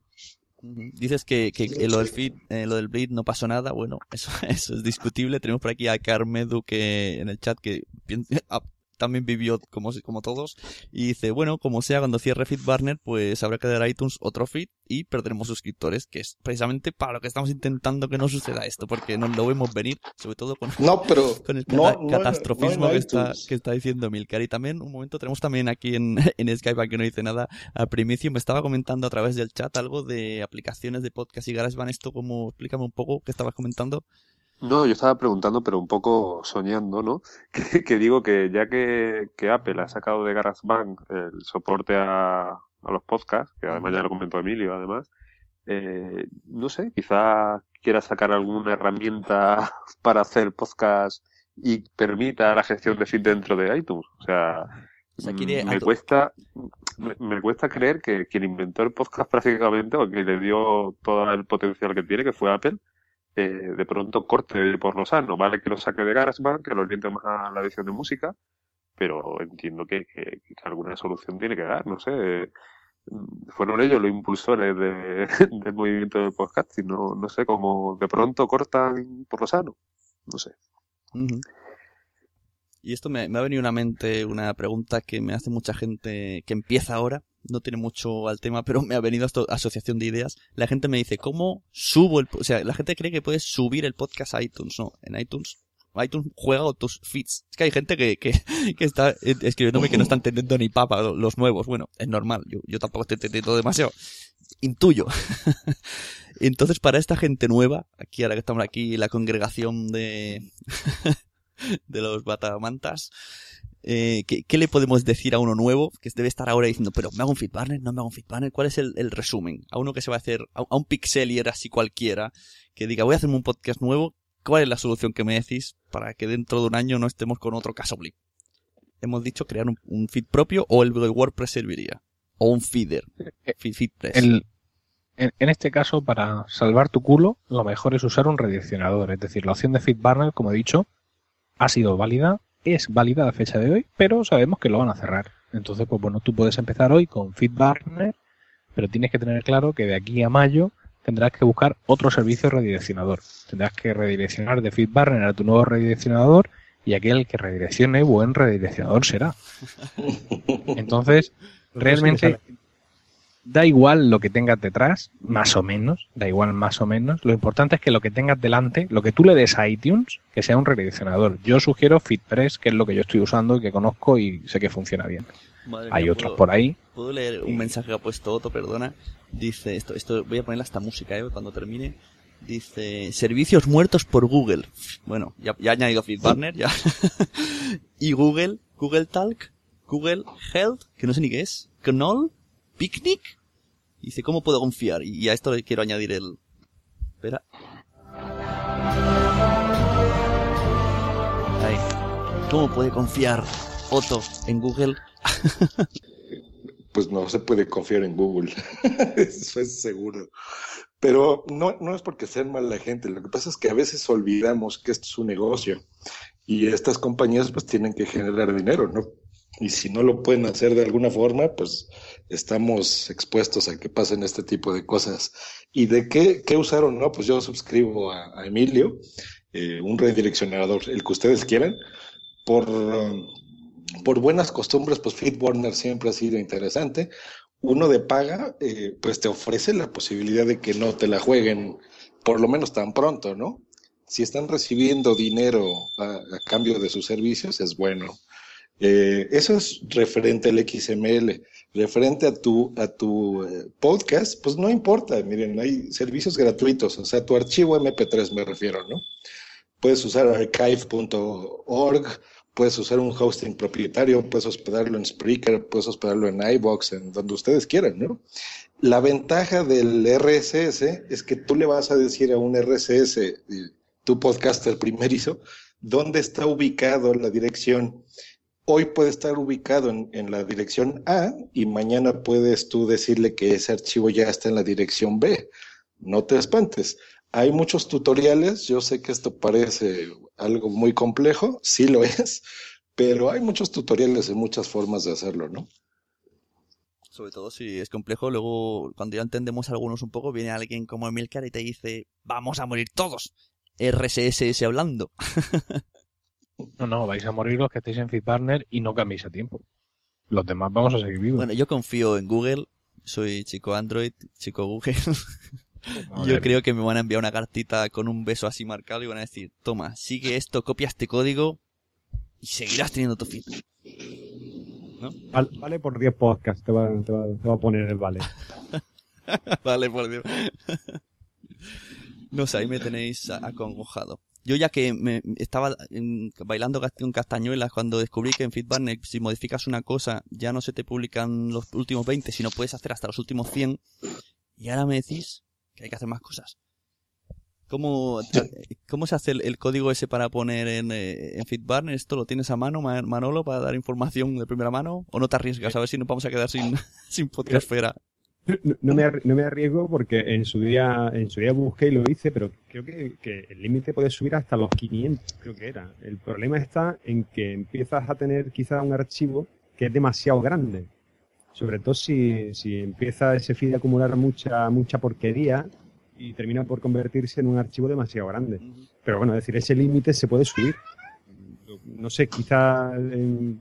Dices que, que lo del feed, eh, lo del bleed no pasó nada. Bueno, [LAUGHS] eso, eso es discutible. Tenemos por aquí a Carmedu que en el chat que [LAUGHS] también vivió como, como todos y dice, bueno, como sea, cuando cierre FeedBurner, pues habrá que dar iTunes otro feed y perderemos suscriptores, que es precisamente para lo que estamos intentando que no suceda esto, porque no lo vemos venir, sobre todo con, no, pero [LAUGHS] con el catastrofismo que, está, que está diciendo Milcar. Y también, un momento, tenemos también aquí en, [LAUGHS] en Skype, aquí no dice nada, a Primicio me estaba comentando a través del chat algo de aplicaciones de podcast y GarageBand, esto como, explícame un poco, ¿qué estabas comentando? No, yo estaba preguntando, pero un poco soñando, ¿no? [LAUGHS] Que, digo que ya que, que, Apple ha sacado de GarageBand el soporte a, a los podcasts, que además ya lo comentó Emilio, además, eh, no sé, quizá quiera sacar alguna herramienta [LAUGHS] para hacer podcast y permita la gestión de feed dentro de iTunes. O sea, mm, me cuesta me, me, cuesta creer que quien inventó el podcast prácticamente o que le dio todo el potencial que tiene, que fue Apple, eh, de pronto corte por lo sano. Vale que lo saque de GarageBand, que lo oriente más a la edición de música, pero entiendo que, alguna solución tiene que dar, no sé. fueron ellos los impulsores de, [LAUGHS] del movimiento del podcasting. No, no sé, como de pronto cortan por lo sano. No sé. Y esto me, me, ha venido a la mente una pregunta que me hace mucha gente que empieza ahora. No tiene mucho al tema, pero me ha venido esta asociación de ideas. La gente me dice, ¿cómo subo el... O sea, la gente cree que puedes subir el podcast a iTunes. No, en iTunes iTunes juega tus feeds. Es que hay gente que, que, [LAUGHS] que está escribiéndome que no está entendiendo ni papa los nuevos. Bueno, es normal. Yo, yo tampoco estoy entendiendo demasiado. Intuyo. [LAUGHS] Entonces, para esta gente nueva, aquí ahora que estamos aquí, la congregación de, [LAUGHS] de los batamantas, eh, ¿qué, ¿qué, le podemos decir a uno nuevo que debe estar ahora diciendo, pero ¿me hago un feedbanner? ¿No me hago un feedbanner? ¿Cuál es el, el resumen? A uno que se va a hacer, a, a un pixelier así cualquiera, que diga, voy a hacerme un podcast nuevo, ¿Cuál es la solución que me decís para que dentro de un año no estemos con otro caso blip? Hemos dicho crear un, feed propio o el WordPress serviría. O un feeder. Eh, Feedpress. El, en, en, este caso, para salvar tu culo, lo mejor es usar un redireccionador. Es decir, la opción de FeedBurner, como he dicho, ha sido válida, es válida a fecha de hoy, pero sabemos que lo van a cerrar. Entonces, pues bueno, tú puedes empezar hoy con FeedBurner, pero tienes que tener claro que de aquí a mayo tendrás que buscar otro servicio redireccionador. Tendrás que redireccionar de FeedBurner a tu nuevo redireccionador y aquel que redireccione buen redireccionador será. [LAUGHS] Entonces, realmente da igual lo que tengas detrás, más o menos, da igual más o menos. Lo importante es que lo que tengas delante, lo que tú le des a iTunes, que sea un redireccionador. Yo sugiero FitPress, que es lo que yo estoy usando y que conozco y sé que funciona bien. Hay otros por ahí. ¿Puedo leer un mensaje que ha puesto Otto, perdona? Dice, esto, esto voy a ponerle hasta música, ¿eh? Cuando termine. Dice, servicios muertos por Google. Bueno, ya, ya ha añadido FeedBurner, ya. [LAUGHS] y Google, Google Talk, Google Health, que no sé ni qué es. Knoll, Picnic. Dice, ¿cómo puedo confiar? Y a esto le quiero añadir el... Espera. Ahí. ¿Cómo puede confiar Otto en Google? [LAUGHS] pues no se puede confiar en Google, [LAUGHS] eso es seguro. Pero no, no es porque sean mala gente, lo que pasa es que a veces olvidamos que esto es un negocio y estas compañías pues tienen que generar dinero, ¿no? Y si no lo pueden hacer de alguna forma, pues estamos expuestos a que pasen este tipo de cosas. ¿Y de qué, qué usaron? No, pues yo suscribo a, Emilio, eh, un redireccionador, el que ustedes quieran, por por buenas costumbres, pues FeedBurner siempre ha sido interesante. Uno de paga, eh, pues te ofrece la posibilidad de que no te la jueguen por lo menos tan pronto, ¿no? Si están recibiendo dinero a, cambio de sus servicios, es bueno. Eh, eso es referente al XML. Referente a tu, a tu eh, podcast, pues no importa. Miren, hay servicios gratuitos, o sea, tu archivo MP3 me refiero, ¿no? Puedes usar archive.org puedes usar un hosting propietario, puedes hospedarlo en Spreaker, puedes hospedarlo en iBox, en donde ustedes quieran, ¿no? La ventaja del RSS es que tú le vas a decir a un RSS, eh, tu podcaster primerizo, dónde está ubicado la dirección. Hoy puede estar ubicado en, en, la dirección A y mañana puedes tú decirle que ese archivo ya está en la dirección B. No te espantes. Hay muchos tutoriales, yo sé que esto parece algo muy complejo, sí lo es, pero hay muchos tutoriales y muchas formas de hacerlo, ¿no? Sobre todo si es complejo, luego cuando ya entendemos algunos un poco, viene alguien como Emilcar y te dice, vamos a morir todos. RSS hablando. [LAUGHS] no, no, vais a morir los que estéis en FeedBurner y no cambiéis a tiempo. Los demás vamos a seguir vivos. Bueno, yo confío en Google, soy chico Android, chico Google. [LAUGHS] Yo creo que me van a enviar una cartita con un beso así marcado y van a decir, toma, sigue esto, copia este código y seguirás teniendo tu. ¿No? Vale, por 10 podcasts, te va, te, va, te va, a poner el vale. [LAUGHS] vale por 10. [LAUGHS] no sé, ahí me tenéis acongojado. Yo ya que me estaba bailando con castañuelas cuando descubrí que en Feedback si modificas una cosa ya no se te publican los últimos 20, sino puedes hacer hasta los últimos 100. Y ahora me decís que hay que hacer más cosas. ¿Cómo, ¿Cómo se hace el, código ese para poner en, eh, en FitBurner? ¿Esto lo tienes a mano, Manolo, para dar información de primera mano? ¿O no te arriesgas? A ver si nos vamos a quedar sin, [LAUGHS] sin podcastfera. No, no, me, no me arriesgo porque en su día en su día busqué y lo hice, pero creo que, que el límite puede subir hasta los 500, creo que era. El problema está en que empiezas a tener quizás un archivo que es demasiado grande Sobre todo si, si empieza ese feed a acumular mucha, mucha porquería y termina por convertirse en un archivo demasiado grande. Pero bueno, es decir, ese límite se puede subir. No sé, quizá en-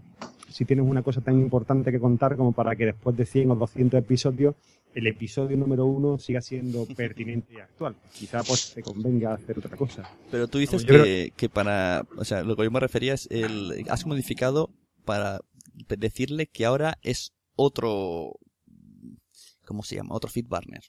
si tienes una cosa tan importante que contar como para que después de 100 o 200 episodios el episodio número uno siga siendo [LAUGHS] pertinente y actual. Quizá pues te convenga hacer otra cosa. Pero tú dices creo- que, que para, o sea, lo que yo me refería es el, has modificado para decirle que ahora es otro, ¿cómo se llama? Otro feed burner.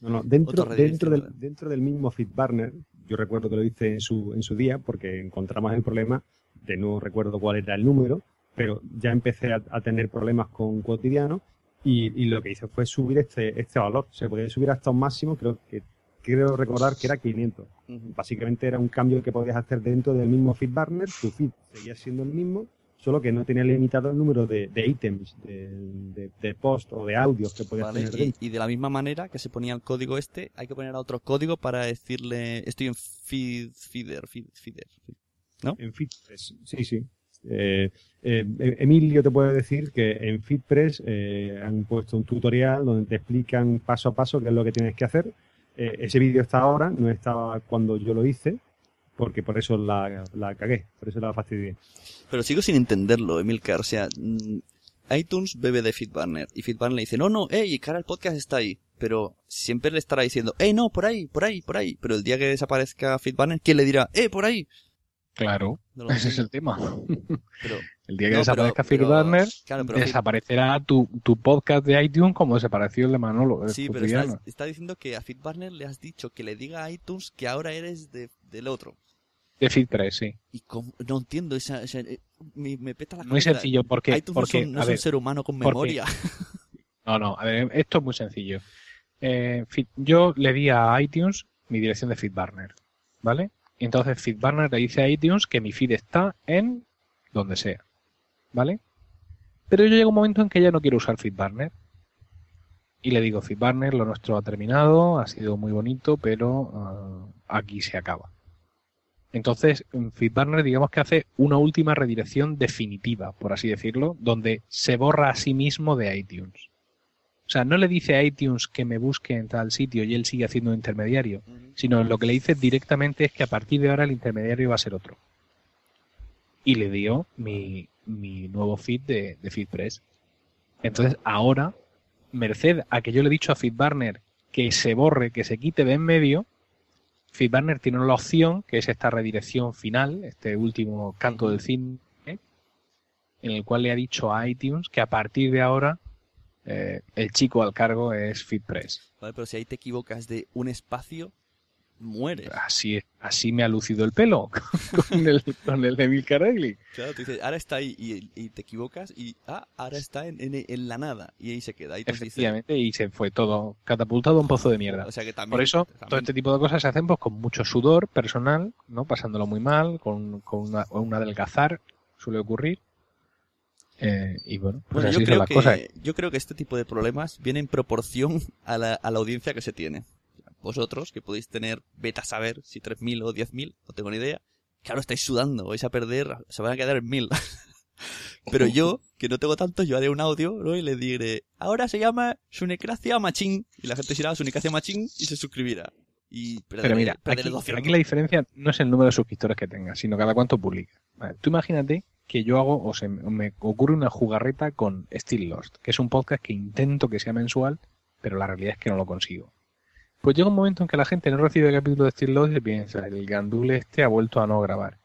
No, no, dentro, dentro, del, dentro del mismo FeedBurner, yo recuerdo que lo hice en su, en su día porque encontramos el problema de no recuerdo cuál era el número, pero ya empecé a, a tener problemas con cotidiano y, y lo que hice fue subir este, este valor. Se podía subir hasta un máximo, creo que creo recordar que era 500. Básicamente era un cambio que podías hacer dentro del mismo FeedBurner, tu feed seguía siendo el mismo, solo que no tenía limitado el número de, de ítems, de, de, de post o de audios que podías ¿vale? tener Y, y de la misma manera que se ponía el código este, hay que poner otro código para decirle, estoy en feed, feeder, feed, feeder. ¿No? En FeedPress, sí, sí. Eh, eh, Emilio te puede decir que en FeedPress eh, han puesto un tutorial donde te explican paso a paso qué es lo que tienes que hacer. Ese vídeo está ahora, no estaba cuando yo lo hice, porque por eso la, cagué, por eso la fastidié. Pero sigo sin entenderlo, Emilcar. O sea, mm, iTunes bebe de FeedBurner y FeedBurner le dice, no, no, hey, cara, el podcast está ahí. Pero siempre le estará diciendo, hey, no, por ahí, por ahí, por ahí. Pero el día que desaparezca FeedBurner, ¿quién le dirá, eh, por ahí? Claro, No ese es el tema. Pero, [LAUGHS] El día que No, desaparezca claro, pero- desaparecerá tu, tu podcast de iTunes como desapareció el de Manolo. el sí, pero está, está diciendo que a FeedBurner le has dicho que le diga a iTunes que ahora eres de, del otro. De FeedPress, sí. Y cómo- no entiendo, esa, esa- eh, me, me peta la Muy cabeza. sencillo, porque- iTunes porque, no, son- no a es un ser humano con porque- memoria. [LAUGHS] No, no, a ver, esto es muy sencillo. Eh, yo le di a iTunes mi dirección de FeedBurner, ¿vale? Entonces FeedBurner le dice a iTunes que mi feed está en donde sea, ¿vale? Pero yo llego a un momento en que ya no quiero usar FeedBurner. Y le digo, FeedBurner, lo nuestro ha terminado, ha sido muy bonito, pero ah, aquí se acaba. Entonces, en FeedBurner digamos que hace una última redirección definitiva, por así decirlo, donde se borra a sí mismo de iTunes. O sea, no le dice a iTunes que me busque en tal sitio y él sigue haciendo un intermediario, sino lo que le dice directamente es que a partir de ahora el intermediario va a ser otro. Y le dio mi, mi nuevo feed de, de FeedPress. Entonces, ahora, merced a que yo le he dicho a FeedBurner que se borre, que se quite de en medio, FeedBurner tiene la opción, que es esta redirección final, este último canto del cine, en el cual le ha dicho a iTunes que a partir de ahora eh, el chico al cargo es FeedPress. Vale, pero si ahí te equivocas de un espacio, mueres. Así, así me ha lucido el pelo [LAUGHS] con el, con el de Daily. Claro, tú dices, ahora está ahí y, y te equivocas y, ah, ahora está en, en- en la nada. Y ahí se queda. Dice, Efectivamente, y se fue todo catapultado a un pozo de mierda. o sea que también. Por eso, también- todo este tipo de cosas se hacen pues, con mucho sudor personal, ¿no? Pasándolo muy mal, con, con una, un adelgazar, suele ocurrir. Eh, y bueno, pues Bueno, así yo creo, que, yo creo que este tipo de problemas viene en proporción a la, a la audiencia que se tiene. Vosotros, que podéis tener, vete a saber si 3.000 o 10.000, no tengo ni idea. Claro, estáis sudando, vais a perder, se van a quedar en 1.000. [LAUGHS] Pero yo, que no tengo tantos, yo haré un audio, ¿no? Y le diré, ahora se llama Sunecracia Machín. Y la gente dirá Sunecracia Machín y se suscribirá. Y perderé, Pero mira, perderé aquí, 200. aquí la diferencia no es el número de suscriptores que tengas, sino cada cuánto publica. Vale, tú imagínate que yo hago, o se me ocurre una jugarreta con Still Lost, que es un podcast que intento que sea mensual, pero la realidad es que no lo consigo. Pues llega un momento en que la gente no recibe el capítulo de Still Lost y piensa, el gandule este ha vuelto a no grabar.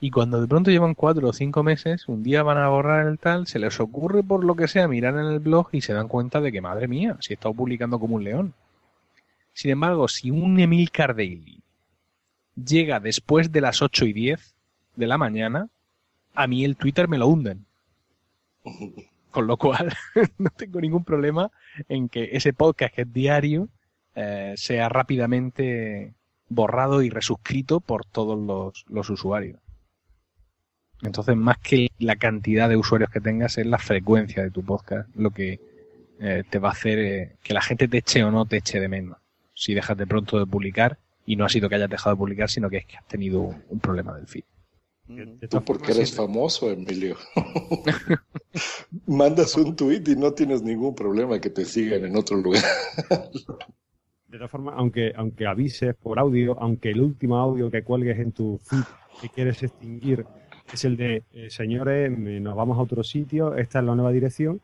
Y cuando de pronto llevan cuatro o cinco meses, un día van a borrar el tal, se les ocurre por lo que sea mirar en el blog y se dan cuenta de que, madre mía, si he estado publicando como un león. Sin embargo, si un Emilcar Daily llega después de las 8 y 10 de la mañana, a mí el Twitter me lo hunden. [LAUGHS] Con lo cual, [LAUGHS] no tengo ningún problema en que ese podcast que es diario eh, sea rápidamente borrado y resuscrito por todos los, los usuarios. Entonces, más que la cantidad de usuarios que tengas, es la frecuencia de tu podcast lo que eh, te va a hacer eh, que la gente te eche o no te eche de menos. Si dejas de pronto de publicar, y no ha sido que hayas dejado de publicar, sino que es que has tenido un problema del feed. Tú porque eres famoso, Emilio. [LAUGHS] Mandas un tweet y no tienes ningún problema que te sigan en otro lugar. De todas formas, aunque, aunque avises por audio, aunque el último audio que cuelgues en tu feed que quieres extinguir es el de, eh, señores, nos vamos a otro sitio, esta es la nueva dirección,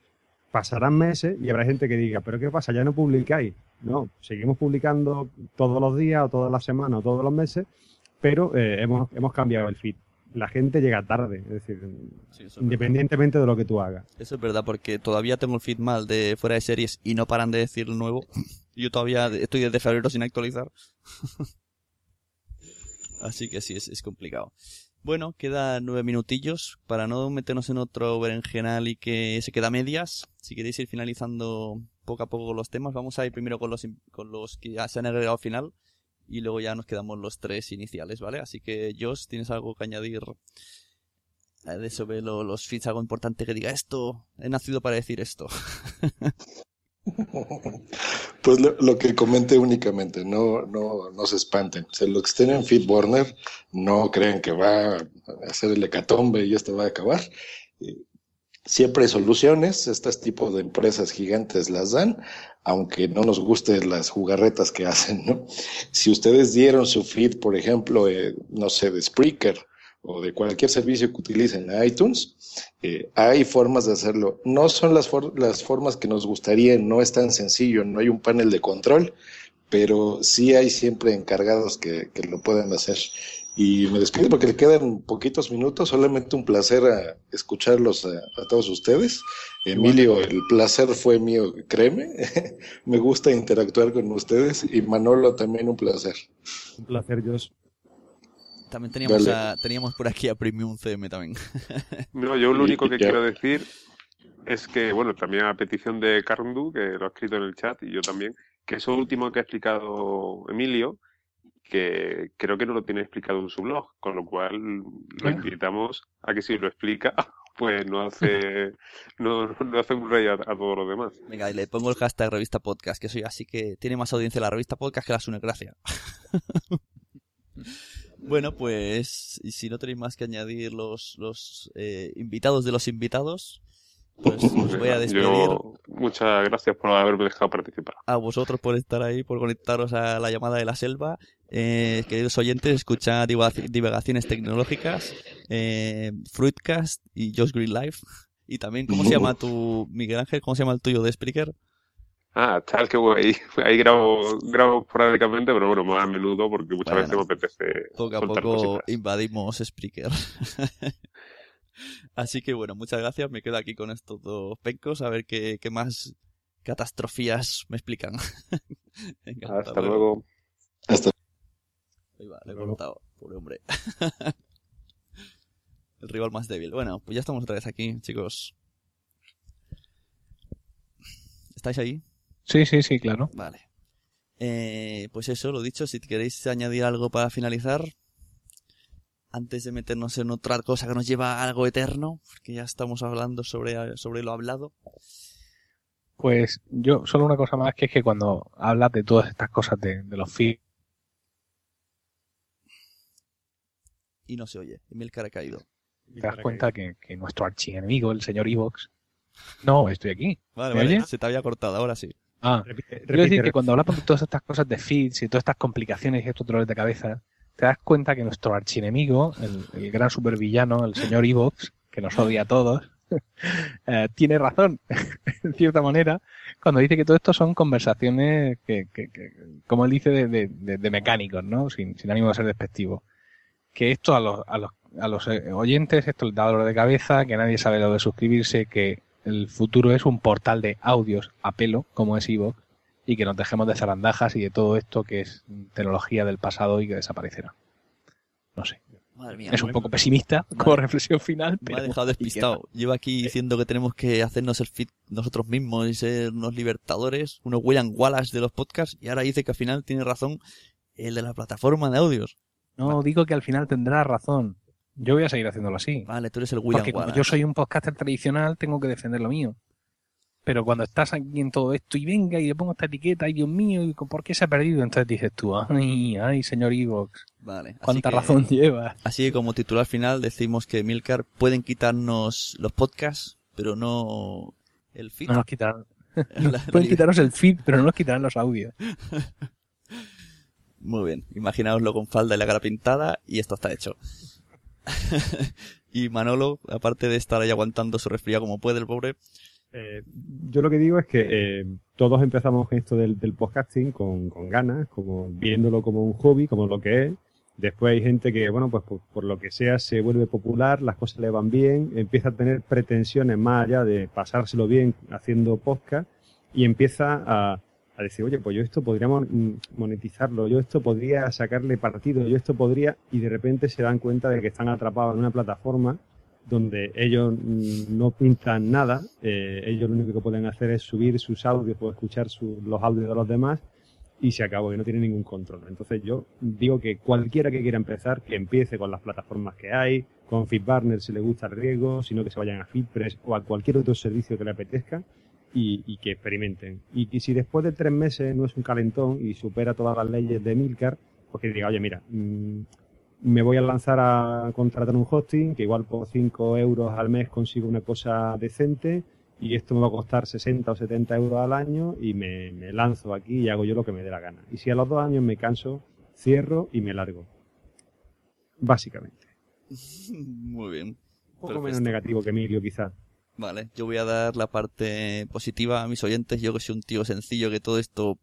pasarán meses y habrá gente que diga, pero ¿qué pasa? Ya no publicáis. No, seguimos publicando todos los días o todas las semanas o todos los meses, pero eh, hemos, hemos cambiado el feed. La gente llega tarde, es decir, independientemente de lo que tú hagas. Eso es verdad, porque todavía tengo el feed mal de fuera de series y no paran de decir nuevo. [LAUGHS] Yo todavía estoy desde febrero sin actualizar. [LAUGHS] Así que sí, es, es complicado. Bueno, queda nueve minutillos para no meternos en otro berenjenal y que se queda a medias. Si queréis ir finalizando poco a poco los temas, vamos a ir primero con los, con los que ya se han agregado al final y luego ya nos quedamos los tres iniciales, ¿vale? Así que, Josh, ¿tienes algo que añadir eh, de sobre los feeds? Algo importante que diga esto, he nacido para decir esto. [LAUGHS] Pues lo, que comenté únicamente, no, no, no se espanten. O los que en FeedBurner no creen que va a hacer el hecatombe y esto va a acabar. Siempre hay soluciones, este tipo de empresas gigantes las dan, aunque no nos gusten las jugarretas que [LAUGHS] hacen, ¿no? Si ustedes dieron su feed, por ejemplo, eh, no sé, de Spreaker o de cualquier servicio que utilicen iTunes, eh, hay formas de hacerlo. No son las, las formas que nos gustaría, no es tan sencillo, no hay un panel de control, pero sí hay siempre encargados que, que lo pueden hacer. Y me despido porque le quedan poquitos minutos, solamente un placer a escucharlos a, todos ustedes. Emilio, el placer fue mío, créeme. [LAUGHS] me gusta interactuar con ustedes y Manolo también un placer. Un placer, Jos. También teníamos, teníamos por aquí a Premium CM también. [LAUGHS] no, yo lo único que quiero decir es que, bueno, también a petición de Carndu, que lo ha escrito en el chat, y yo también, que eso último que ha explicado Emilio, que creo que no lo tiene explicado en su blog, con lo cual lo invitamos a que si lo explica, [LAUGHS] pues no hace, [LAUGHS] no, hace un rey a, todos los demás. Venga, y le pongo el hashtag revista podcast, que soy así que tiene más audiencia la revista podcast que la Sune Gracia. [LAUGHS] bueno, pues, y si no tenéis más que añadir los, los eh, invitados de los invitados, pues [LAUGHS] os voy a despedir. muchas gracias por haberme dejado participar. A vosotros por estar ahí, por conectaros a la llamada de la selva. Eh, queridos oyentes, escuchad divagaciones tecnológicas, eh, Fruitcast y Just Green Life. Y también, ¿cómo se llama tu, Miguel Ángel? ¿Cómo se llama el tuyo de Spreaker? Ah, tal que ahí, [LAUGHS] ahí grabo, grabo esporádicamente, pero bueno, más a menudo porque muchas veces me apetece. Poco a poco invadimos Spreaker. [LAUGHS] Así que bueno, muchas gracias. Me quedo aquí con estos dos pencos a ver qué, qué más catastrofías me explican. [LAUGHS] hasta, luego. Hasta Ahí va, le he cortado, pobre hombre. [LAUGHS] El rival más débil. Bueno, pues ya estamos otra vez aquí, chicos. ¿Estáis ahí? Sí, sí, sí, claro. Vale. Eh, pues eso, lo dicho, si queréis añadir algo para finalizar, antes de meternos en otra cosa que nos lleva a algo eterno, porque ya estamos hablando sobre, sobre lo hablado. Pues yo, solo una cosa más, que es que cuando hablas de todas estas cosas de, los feeds... Y no se oye, Emilcar ha caído. Te das cuenta que, que nuestro archienemigo, el señor Evox... No, estoy aquí. Vale, vale, se te había cortado, ahora sí. Ah, quiero decir que cuando hablamos de todas estas cosas de feeds y todas estas complicaciones y estos dolores de cabeza, te das cuenta que nuestro archienemigo, el, el gran supervillano, el señor Evox, que nos odia a todos, [LAUGHS] eh, tiene razón, [LAUGHS] en cierta manera, cuando dice que todo esto son conversaciones que, que, como él dice, de, de, de mecánicos, ¿no? Sin, sin, ánimo de ser despectivo. Que esto a los, a los, a los eh, oyentes, esto les da dolor de cabeza, que nadie sabe lo de suscribirse, que el futuro es un portal de audios a pelo, como es Evox, y que nos dejemos de zarandajas y de todo esto que es tecnología del pasado y que desaparecerá. No sé. es un poco pesimista [LAUGHS] como reflexión final. Me ha dejado despistado. Llevo aquí diciendo que tenemos que hacernos el fit nosotros mismos y ser unos libertadores, unos William Wallace de los podcasts, y ahora dice que al final tiene razón el de la plataforma de audios. No, digo que al final tendrá razón. Yo voy a seguir haciéndolo así. Vale, tú eres el William Porque Wallace. yo soy un podcaster tradicional, tengo que defender lo mío. Pero cuando estás aquí en todo esto y venga y le pongo esta etiqueta, ay Dios mío, ¿por qué se ha perdido? Entonces dices tú, ay, ay, señor Evox. Vale. ¿Cuánta razón [LAUGHS] lleva? Así que como titular final decimos que Milcar pueden quitarnos los podcasts, pero no el feed. No nos quitarán. [LAUGHS] [LAUGHS] Pueden quitaros el feed, pero no nos quitarán los audios. Muy bien, imaginaoslo con falda y la cara pintada y esto está hecho. y Manolo, aparte de estar ahí aguantando su resfriado como puede el pobre, Eh, yo lo que digo es que eh, todos empezamos esto del, del podcasting con, ganas, como viéndolo como un hobby, como lo que es. Después hay gente que, bueno, pues por, lo que sea se vuelve popular, las cosas le van bien, empieza a tener pretensiones más allá de pasárselo bien haciendo podcast y empieza a, a decir, oye, pues yo esto podría mon- monetizarlo, yo esto podría sacarle partido, yo esto podría, y de repente se dan cuenta de que están atrapados en una plataforma donde ellos mm, no pintan nada, eh, ellos lo único que pueden hacer es subir sus audios o escuchar su- los audios de los demás y se acabó, y no tienen ningún control. Entonces yo digo que cualquiera que quiera empezar, que empiece con las plataformas que hay, con FeedBurner si le gusta el riesgo, sino que se vayan a FeedPress o a cualquier otro servicio que le apetezca y, que experimenten. Y que si después de tres meses no es un calentón y supera todas las leyes de Milcar, pues que diga, oye, mira, mm, me voy a lanzar a contratar un hosting, que igual por 5 euros al mes consigo una cosa decente, y esto me va a costar 60 o 70 euros al año, y me, me lanzo aquí y hago yo lo que me dé la gana. Y si a los dos años me canso, cierro y me largo. Básicamente. [LAUGHS] muy bien. Un poco Perfecto. menos negativo que Emilio, quizá. Vale, yo voy a dar la parte positiva a mis oyentes. Yo que soy un tío sencillo, que todo esto,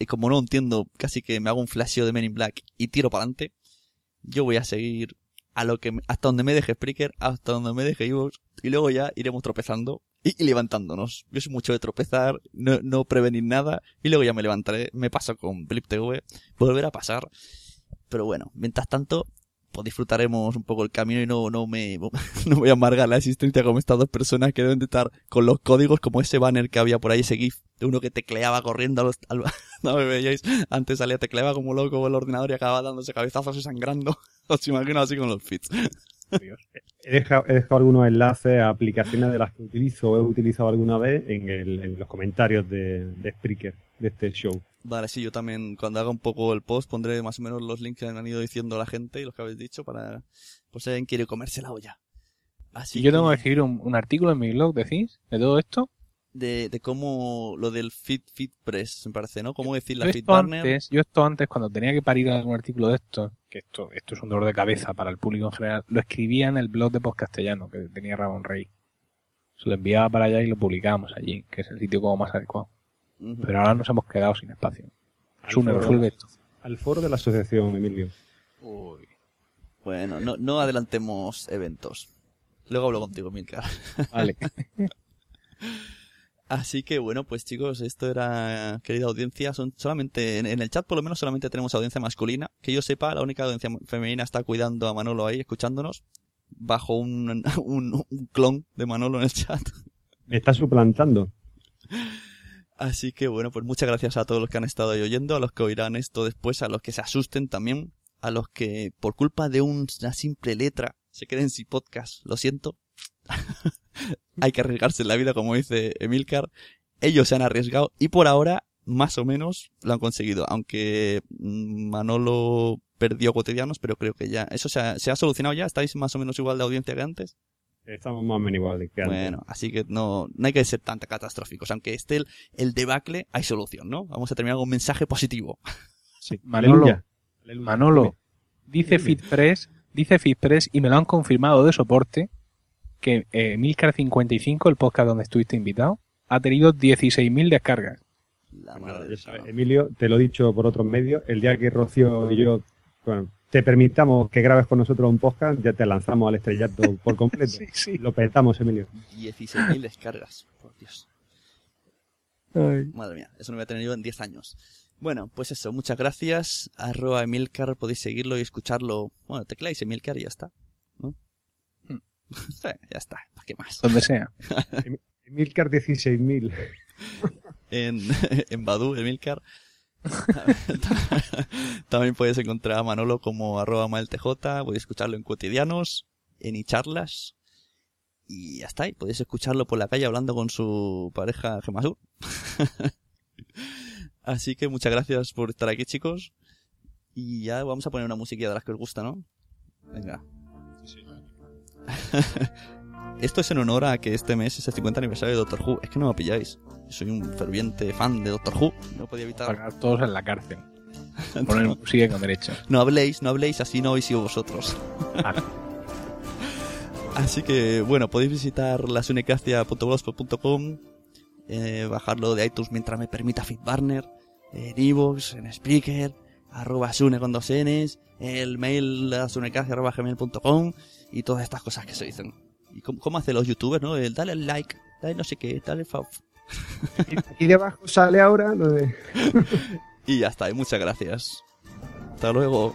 y como no entiendo, casi que me hago un flasheo de Men in Black y tiro para adelante. Yo voy a seguir a lo que hasta donde me deje Spreaker, hasta donde me deje Evox, y luego ya iremos tropezando y, y levantándonos. Yo soy mucho de tropezar, no, no prevenir nada, y luego ya me levantaré. Me paso con Blip TV, volver a pasar. Pero bueno, mientras tanto, pues disfrutaremos un poco el camino y no, no me [LAUGHS] no voy a amargar la existencia como estas dos personas que deben de estar con los códigos como ese banner que había por ahí, ese GIF de uno que tecleaba corriendo a los, [LAUGHS] no me veíais, antes salía tecleaba como loco con el ordenador y acababa dándose cabezazos y sangrando. [LAUGHS] Os imagino así con los fits. He dejado, he dejado algunos enlaces a aplicaciones de las que utilizo o he utilizado alguna vez en, el- los comentarios de, de Spreaker, de este show. Vale, sí, yo también cuando haga un poco el post pondré más o menos los links que han ido diciendo la gente y los que habéis dicho para, por si alguien quiere comerse la olla. Así yo tengo que escribir un, un artículo en mi blog, decís, de todo esto. de, de cómo lo del feed, feed press, me parece, ¿no? Cómo decir la antes, yo esto antes, cuando tenía que parir algún artículo de esto, que esto, esto es un dolor de cabeza para el público en general, lo escribía en el blog de Podcastellano, que tenía Ramón Rey. Se lo enviaba para allá y lo publicábamos allí, que es el sitio como más adecuado. Pero ahora nos hemos quedado sin espacio. Al Sune, foro- resuelve esto. Al foro de la asociación, Emilio. Bueno, no, no adelantemos eventos. Luego hablo contigo, Milcar. Vale. [LAUGHS] Así que bueno, pues chicos, esto era, querida audiencia, son solamente, en, en el chat por lo menos solamente tenemos audiencia masculina. Que yo sepa, la única audiencia femenina está cuidando a Manolo ahí, escuchándonos, bajo un, [LAUGHS] un, un clon de Manolo en el chat. Me está suplantando. [LAUGHS] Así que bueno, pues muchas gracias a todos los que han estado ahí oyendo, a los que oirán esto después, a los que se asusten también, a los que por culpa de un- una simple letra se queden sin podcast, lo siento. [LAUGHS] Hay que arriesgarse en la vida, como dice Emilcar. Ellos se han arriesgado y por ahora, más o menos, lo han conseguido. Aunque mm, Manolo perdió cotidianos, pero creo que ya, eso se ha, se ha solucionado ya. ¿Estáis más o menos igual de audiencia que antes? Estamos más o menos igual que antes. Bueno, así que no, no hay que ser tan catastróficos. Aunque esté el, el debacle, hay solución, ¿no? Vamos a terminar con un mensaje positivo. Sí. [LAUGHS] Manolo, Aleluya. Manolo, dice. FitPress, dice FitPress y me lo han confirmado de soporte que eh, Milcar55, el podcast donde estuviste invitado, ha tenido 16.000 descargas. La madre ya sabes, cielo. Emilio, te lo he dicho por otros medios, el día que Rocío y yo bueno, te permitamos que grabes con nosotros un podcast, ya te lanzamos al estrellato [LAUGHS] por completo. Sí, sí. Lo petamos, Emilio. 16.000 descargas. Por Dios. Ay. Madre mía, eso no voy a tener yo en 10 años. Bueno, pues eso, muchas gracias. Arroba Emilcar, podéis seguirlo y escucharlo. Bueno, tecláis Emilcar y ya está. ¿no? Hmm. [LAUGHS] Ya está, ¿para qué más? Donde sea. [LAUGHS] Emilcar 16.000. En, en Badu, Emilcar. [LAUGHS] También puedes encontrar a Manolo como arroba maeltj, podéis escucharlo en cotidianos, en icharlas. Y ya está, y podéis escucharlo por la calle hablando con su pareja Gemasur. [LAUGHS] Así que muchas gracias por estar aquí, chicos. Y ya vamos a poner una musiquilla de las que os gusta, ¿no? Venga. [LAUGHS] Esto es en honor a que este mes es el 50 aniversario de Doctor Who. Es que no me pilláis. Soy un ferviente fan de Doctor Who. No podía evitar. Pagar todos en la cárcel. [LAUGHS] Poner sigue con derecho. No habléis, no habléis, así no habéis sido vosotros. [LAUGHS] así que, bueno, podéis visitar lasunecracia.blogspot.com, eh, bajarlo de iTunes mientras me permita Fitbarner, en iVoox, en Spreaker, arroba sune con dos n's, el mail lasunecracia.gmail.com y todas estas cosas que se dicen. ¿Y cómo, cómo hacen los youtubers, no? El dale al like, dale no sé qué, dale fav. [LAUGHS] Y debajo sale ahora lo de... [LAUGHS] Y ya está, y muchas gracias. Hasta luego.